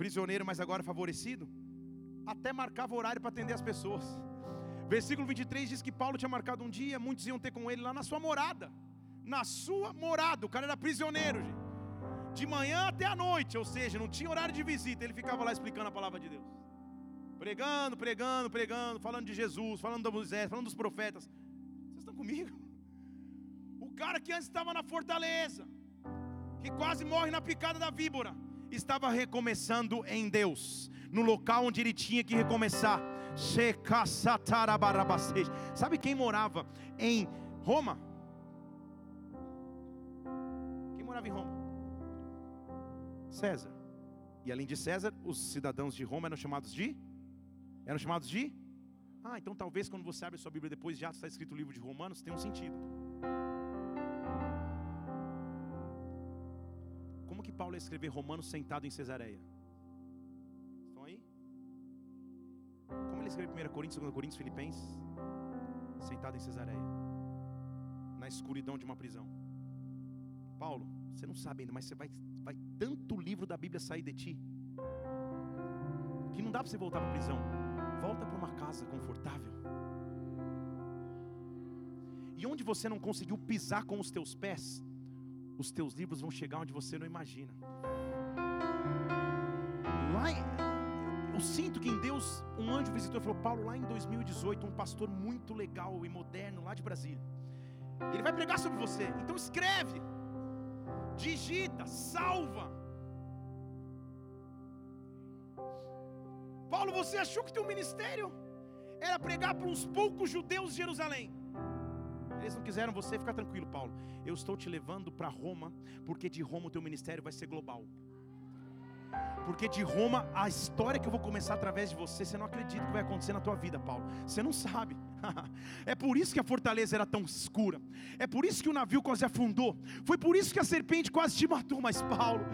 prisioneiro, mas agora favorecido, até marcava horário para atender as pessoas. Versículo 23 diz que Paulo tinha marcado um dia, muitos iam ter com ele lá na sua morada. Na sua morada, o cara era prisioneiro, gente. De manhã até a noite, ou seja, não tinha horário de visita, ele ficava lá explicando a palavra de Deus. Pregando, pregando, pregando, falando de Jesus, falando da Moisés, falando dos profetas. Vocês estão comigo? O cara que antes estava na fortaleza, que quase morre na picada da víbora, estava recomeçando em Deus, no local onde ele tinha que recomeçar. Sabe quem morava em Roma? Morava em Roma? César. E além de César, os cidadãos de Roma eram chamados de? Eram chamados de? Ah, então talvez quando você abre sua Bíblia depois de Atos está escrito o livro de Romanos, tem um sentido. Como que Paulo ia escrever Romanos sentado em Cesareia? Estão aí? Como ele escreve 1 Coríntios, 2 Coríntios, Filipenses? Sentado em Cesareia. Na escuridão de uma prisão. Paulo, você não sabe ainda, mas você vai, vai tanto livro da Bíblia sair de ti. Que não dá para você voltar para a prisão. Volta para uma casa confortável. E onde você não conseguiu pisar com os teus pés, os teus livros vão chegar onde você não imagina. Lá, eu sinto que em Deus, um anjo visitou e falou: Paulo, lá em 2018, um pastor muito legal e moderno lá de Brasília. Ele vai pregar sobre você. Então escreve, digita, salva. Paulo, você achou que teu ministério era pregar para uns poucos judeus de Jerusalém? Eles não quiseram você, fica tranquilo, Paulo. Eu estou te levando para Roma, porque de Roma o teu ministério vai ser global. Porque de Roma, a história que eu vou começar através de você, você não acredita que vai acontecer na tua vida, Paulo. Você não sabe. é por isso que a fortaleza era tão escura. É por isso que o navio quase afundou. Foi por isso que a serpente quase te matou. Mas, Paulo,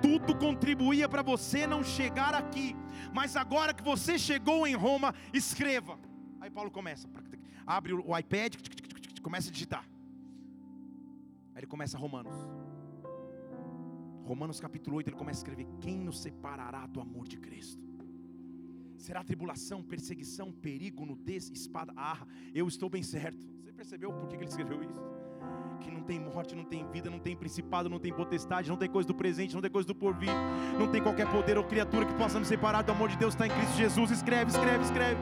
tudo contribuía para você não chegar aqui. Mas agora que você chegou em Roma, escreva. Aí Paulo começa. Abre o iPad começa a digitar. Aí ele começa Romanos. Romanos capítulo 8, ele começa a escrever: Quem nos separará do amor de Cristo? Será tribulação, perseguição, perigo, nudez, espada? Ah, eu estou bem certo. Você percebeu por que ele escreveu isso? que não tem morte, não tem vida, não tem principado, não tem potestade, não tem coisa do presente, não tem coisa do porvir, não tem qualquer poder ou criatura que possa nos separar do amor de Deus, está em Cristo Jesus. Escreve, escreve, escreve.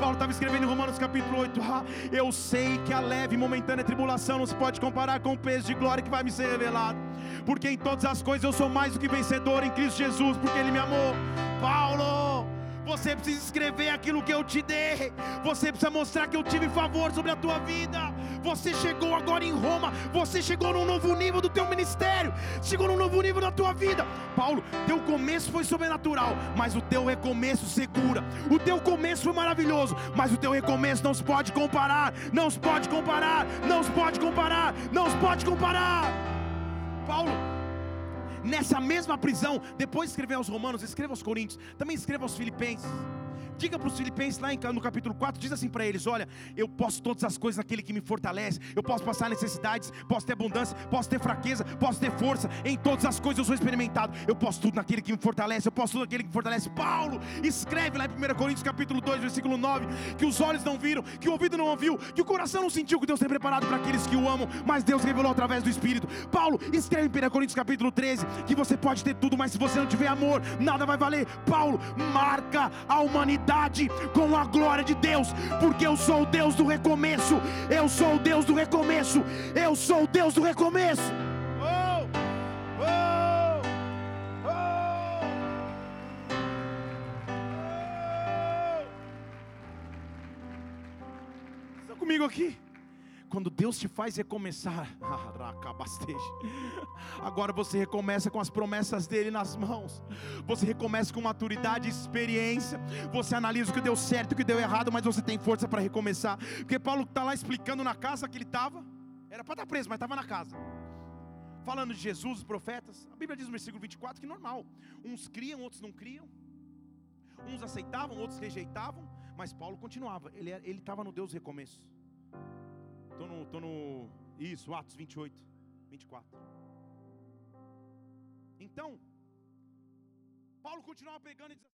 Paulo estava escrevendo em Romanos capítulo 8: ah, Eu sei que a leve e momentânea tribulação não se pode comparar com o peso de glória que vai me ser revelado, porque em todas as coisas eu sou mais do que vencedor em Cristo Jesus, porque Ele me amou. Paulo, você precisa escrever aquilo que eu te dei. Você precisa mostrar que eu tive favor sobre a tua vida. Você chegou agora em Roma. Você chegou num novo nível do teu ministério. Chegou num novo nível da tua vida. Paulo, teu começo foi sobrenatural, mas o teu recomeço segura. O teu começo foi maravilhoso, mas o teu recomeço não se pode comparar. Não se pode comparar. Não se pode comparar. Não se pode comparar. Paulo, nessa mesma prisão, depois de escrever aos Romanos, escreva aos Coríntios, também escreva aos Filipenses. Diga para os filipenses lá no capítulo 4, diz assim para eles: Olha, eu posso todas as coisas naquele que me fortalece, eu posso passar necessidades, posso ter abundância, posso ter fraqueza, posso ter força, em todas as coisas eu sou experimentado, eu posso tudo naquele que me fortalece, eu posso tudo naquele que me fortalece. Paulo escreve lá em 1 Coríntios capítulo 2, versículo 9, que os olhos não viram, que o ouvido não ouviu, que o coração não sentiu que Deus tem preparado para aqueles que o amam, mas Deus revelou através do Espírito. Paulo escreve em 1 Coríntios capítulo 13 que você pode ter tudo, mas se você não tiver amor, nada vai valer. Paulo marca a humanidade com a glória de Deus, porque eu sou o Deus do recomeço, eu sou o Deus do recomeço, eu sou o Deus do recomeço. Oh, oh, oh. Comigo aqui? Quando Deus te faz recomeçar, agora você recomeça com as promessas dele nas mãos, você recomeça com maturidade e experiência, você analisa o que deu certo e o que deu errado, mas você tem força para recomeçar, porque Paulo está lá explicando na casa que ele estava, era para estar preso, mas estava na casa falando de Jesus, os profetas. A Bíblia diz no versículo 24 que normal. Uns criam, outros não criam. Uns aceitavam, outros rejeitavam. Mas Paulo continuava, ele estava no Deus recomeço. Estou no, tô no. Isso, Atos 28, 24. Então, Paulo continuava pregando e dizendo.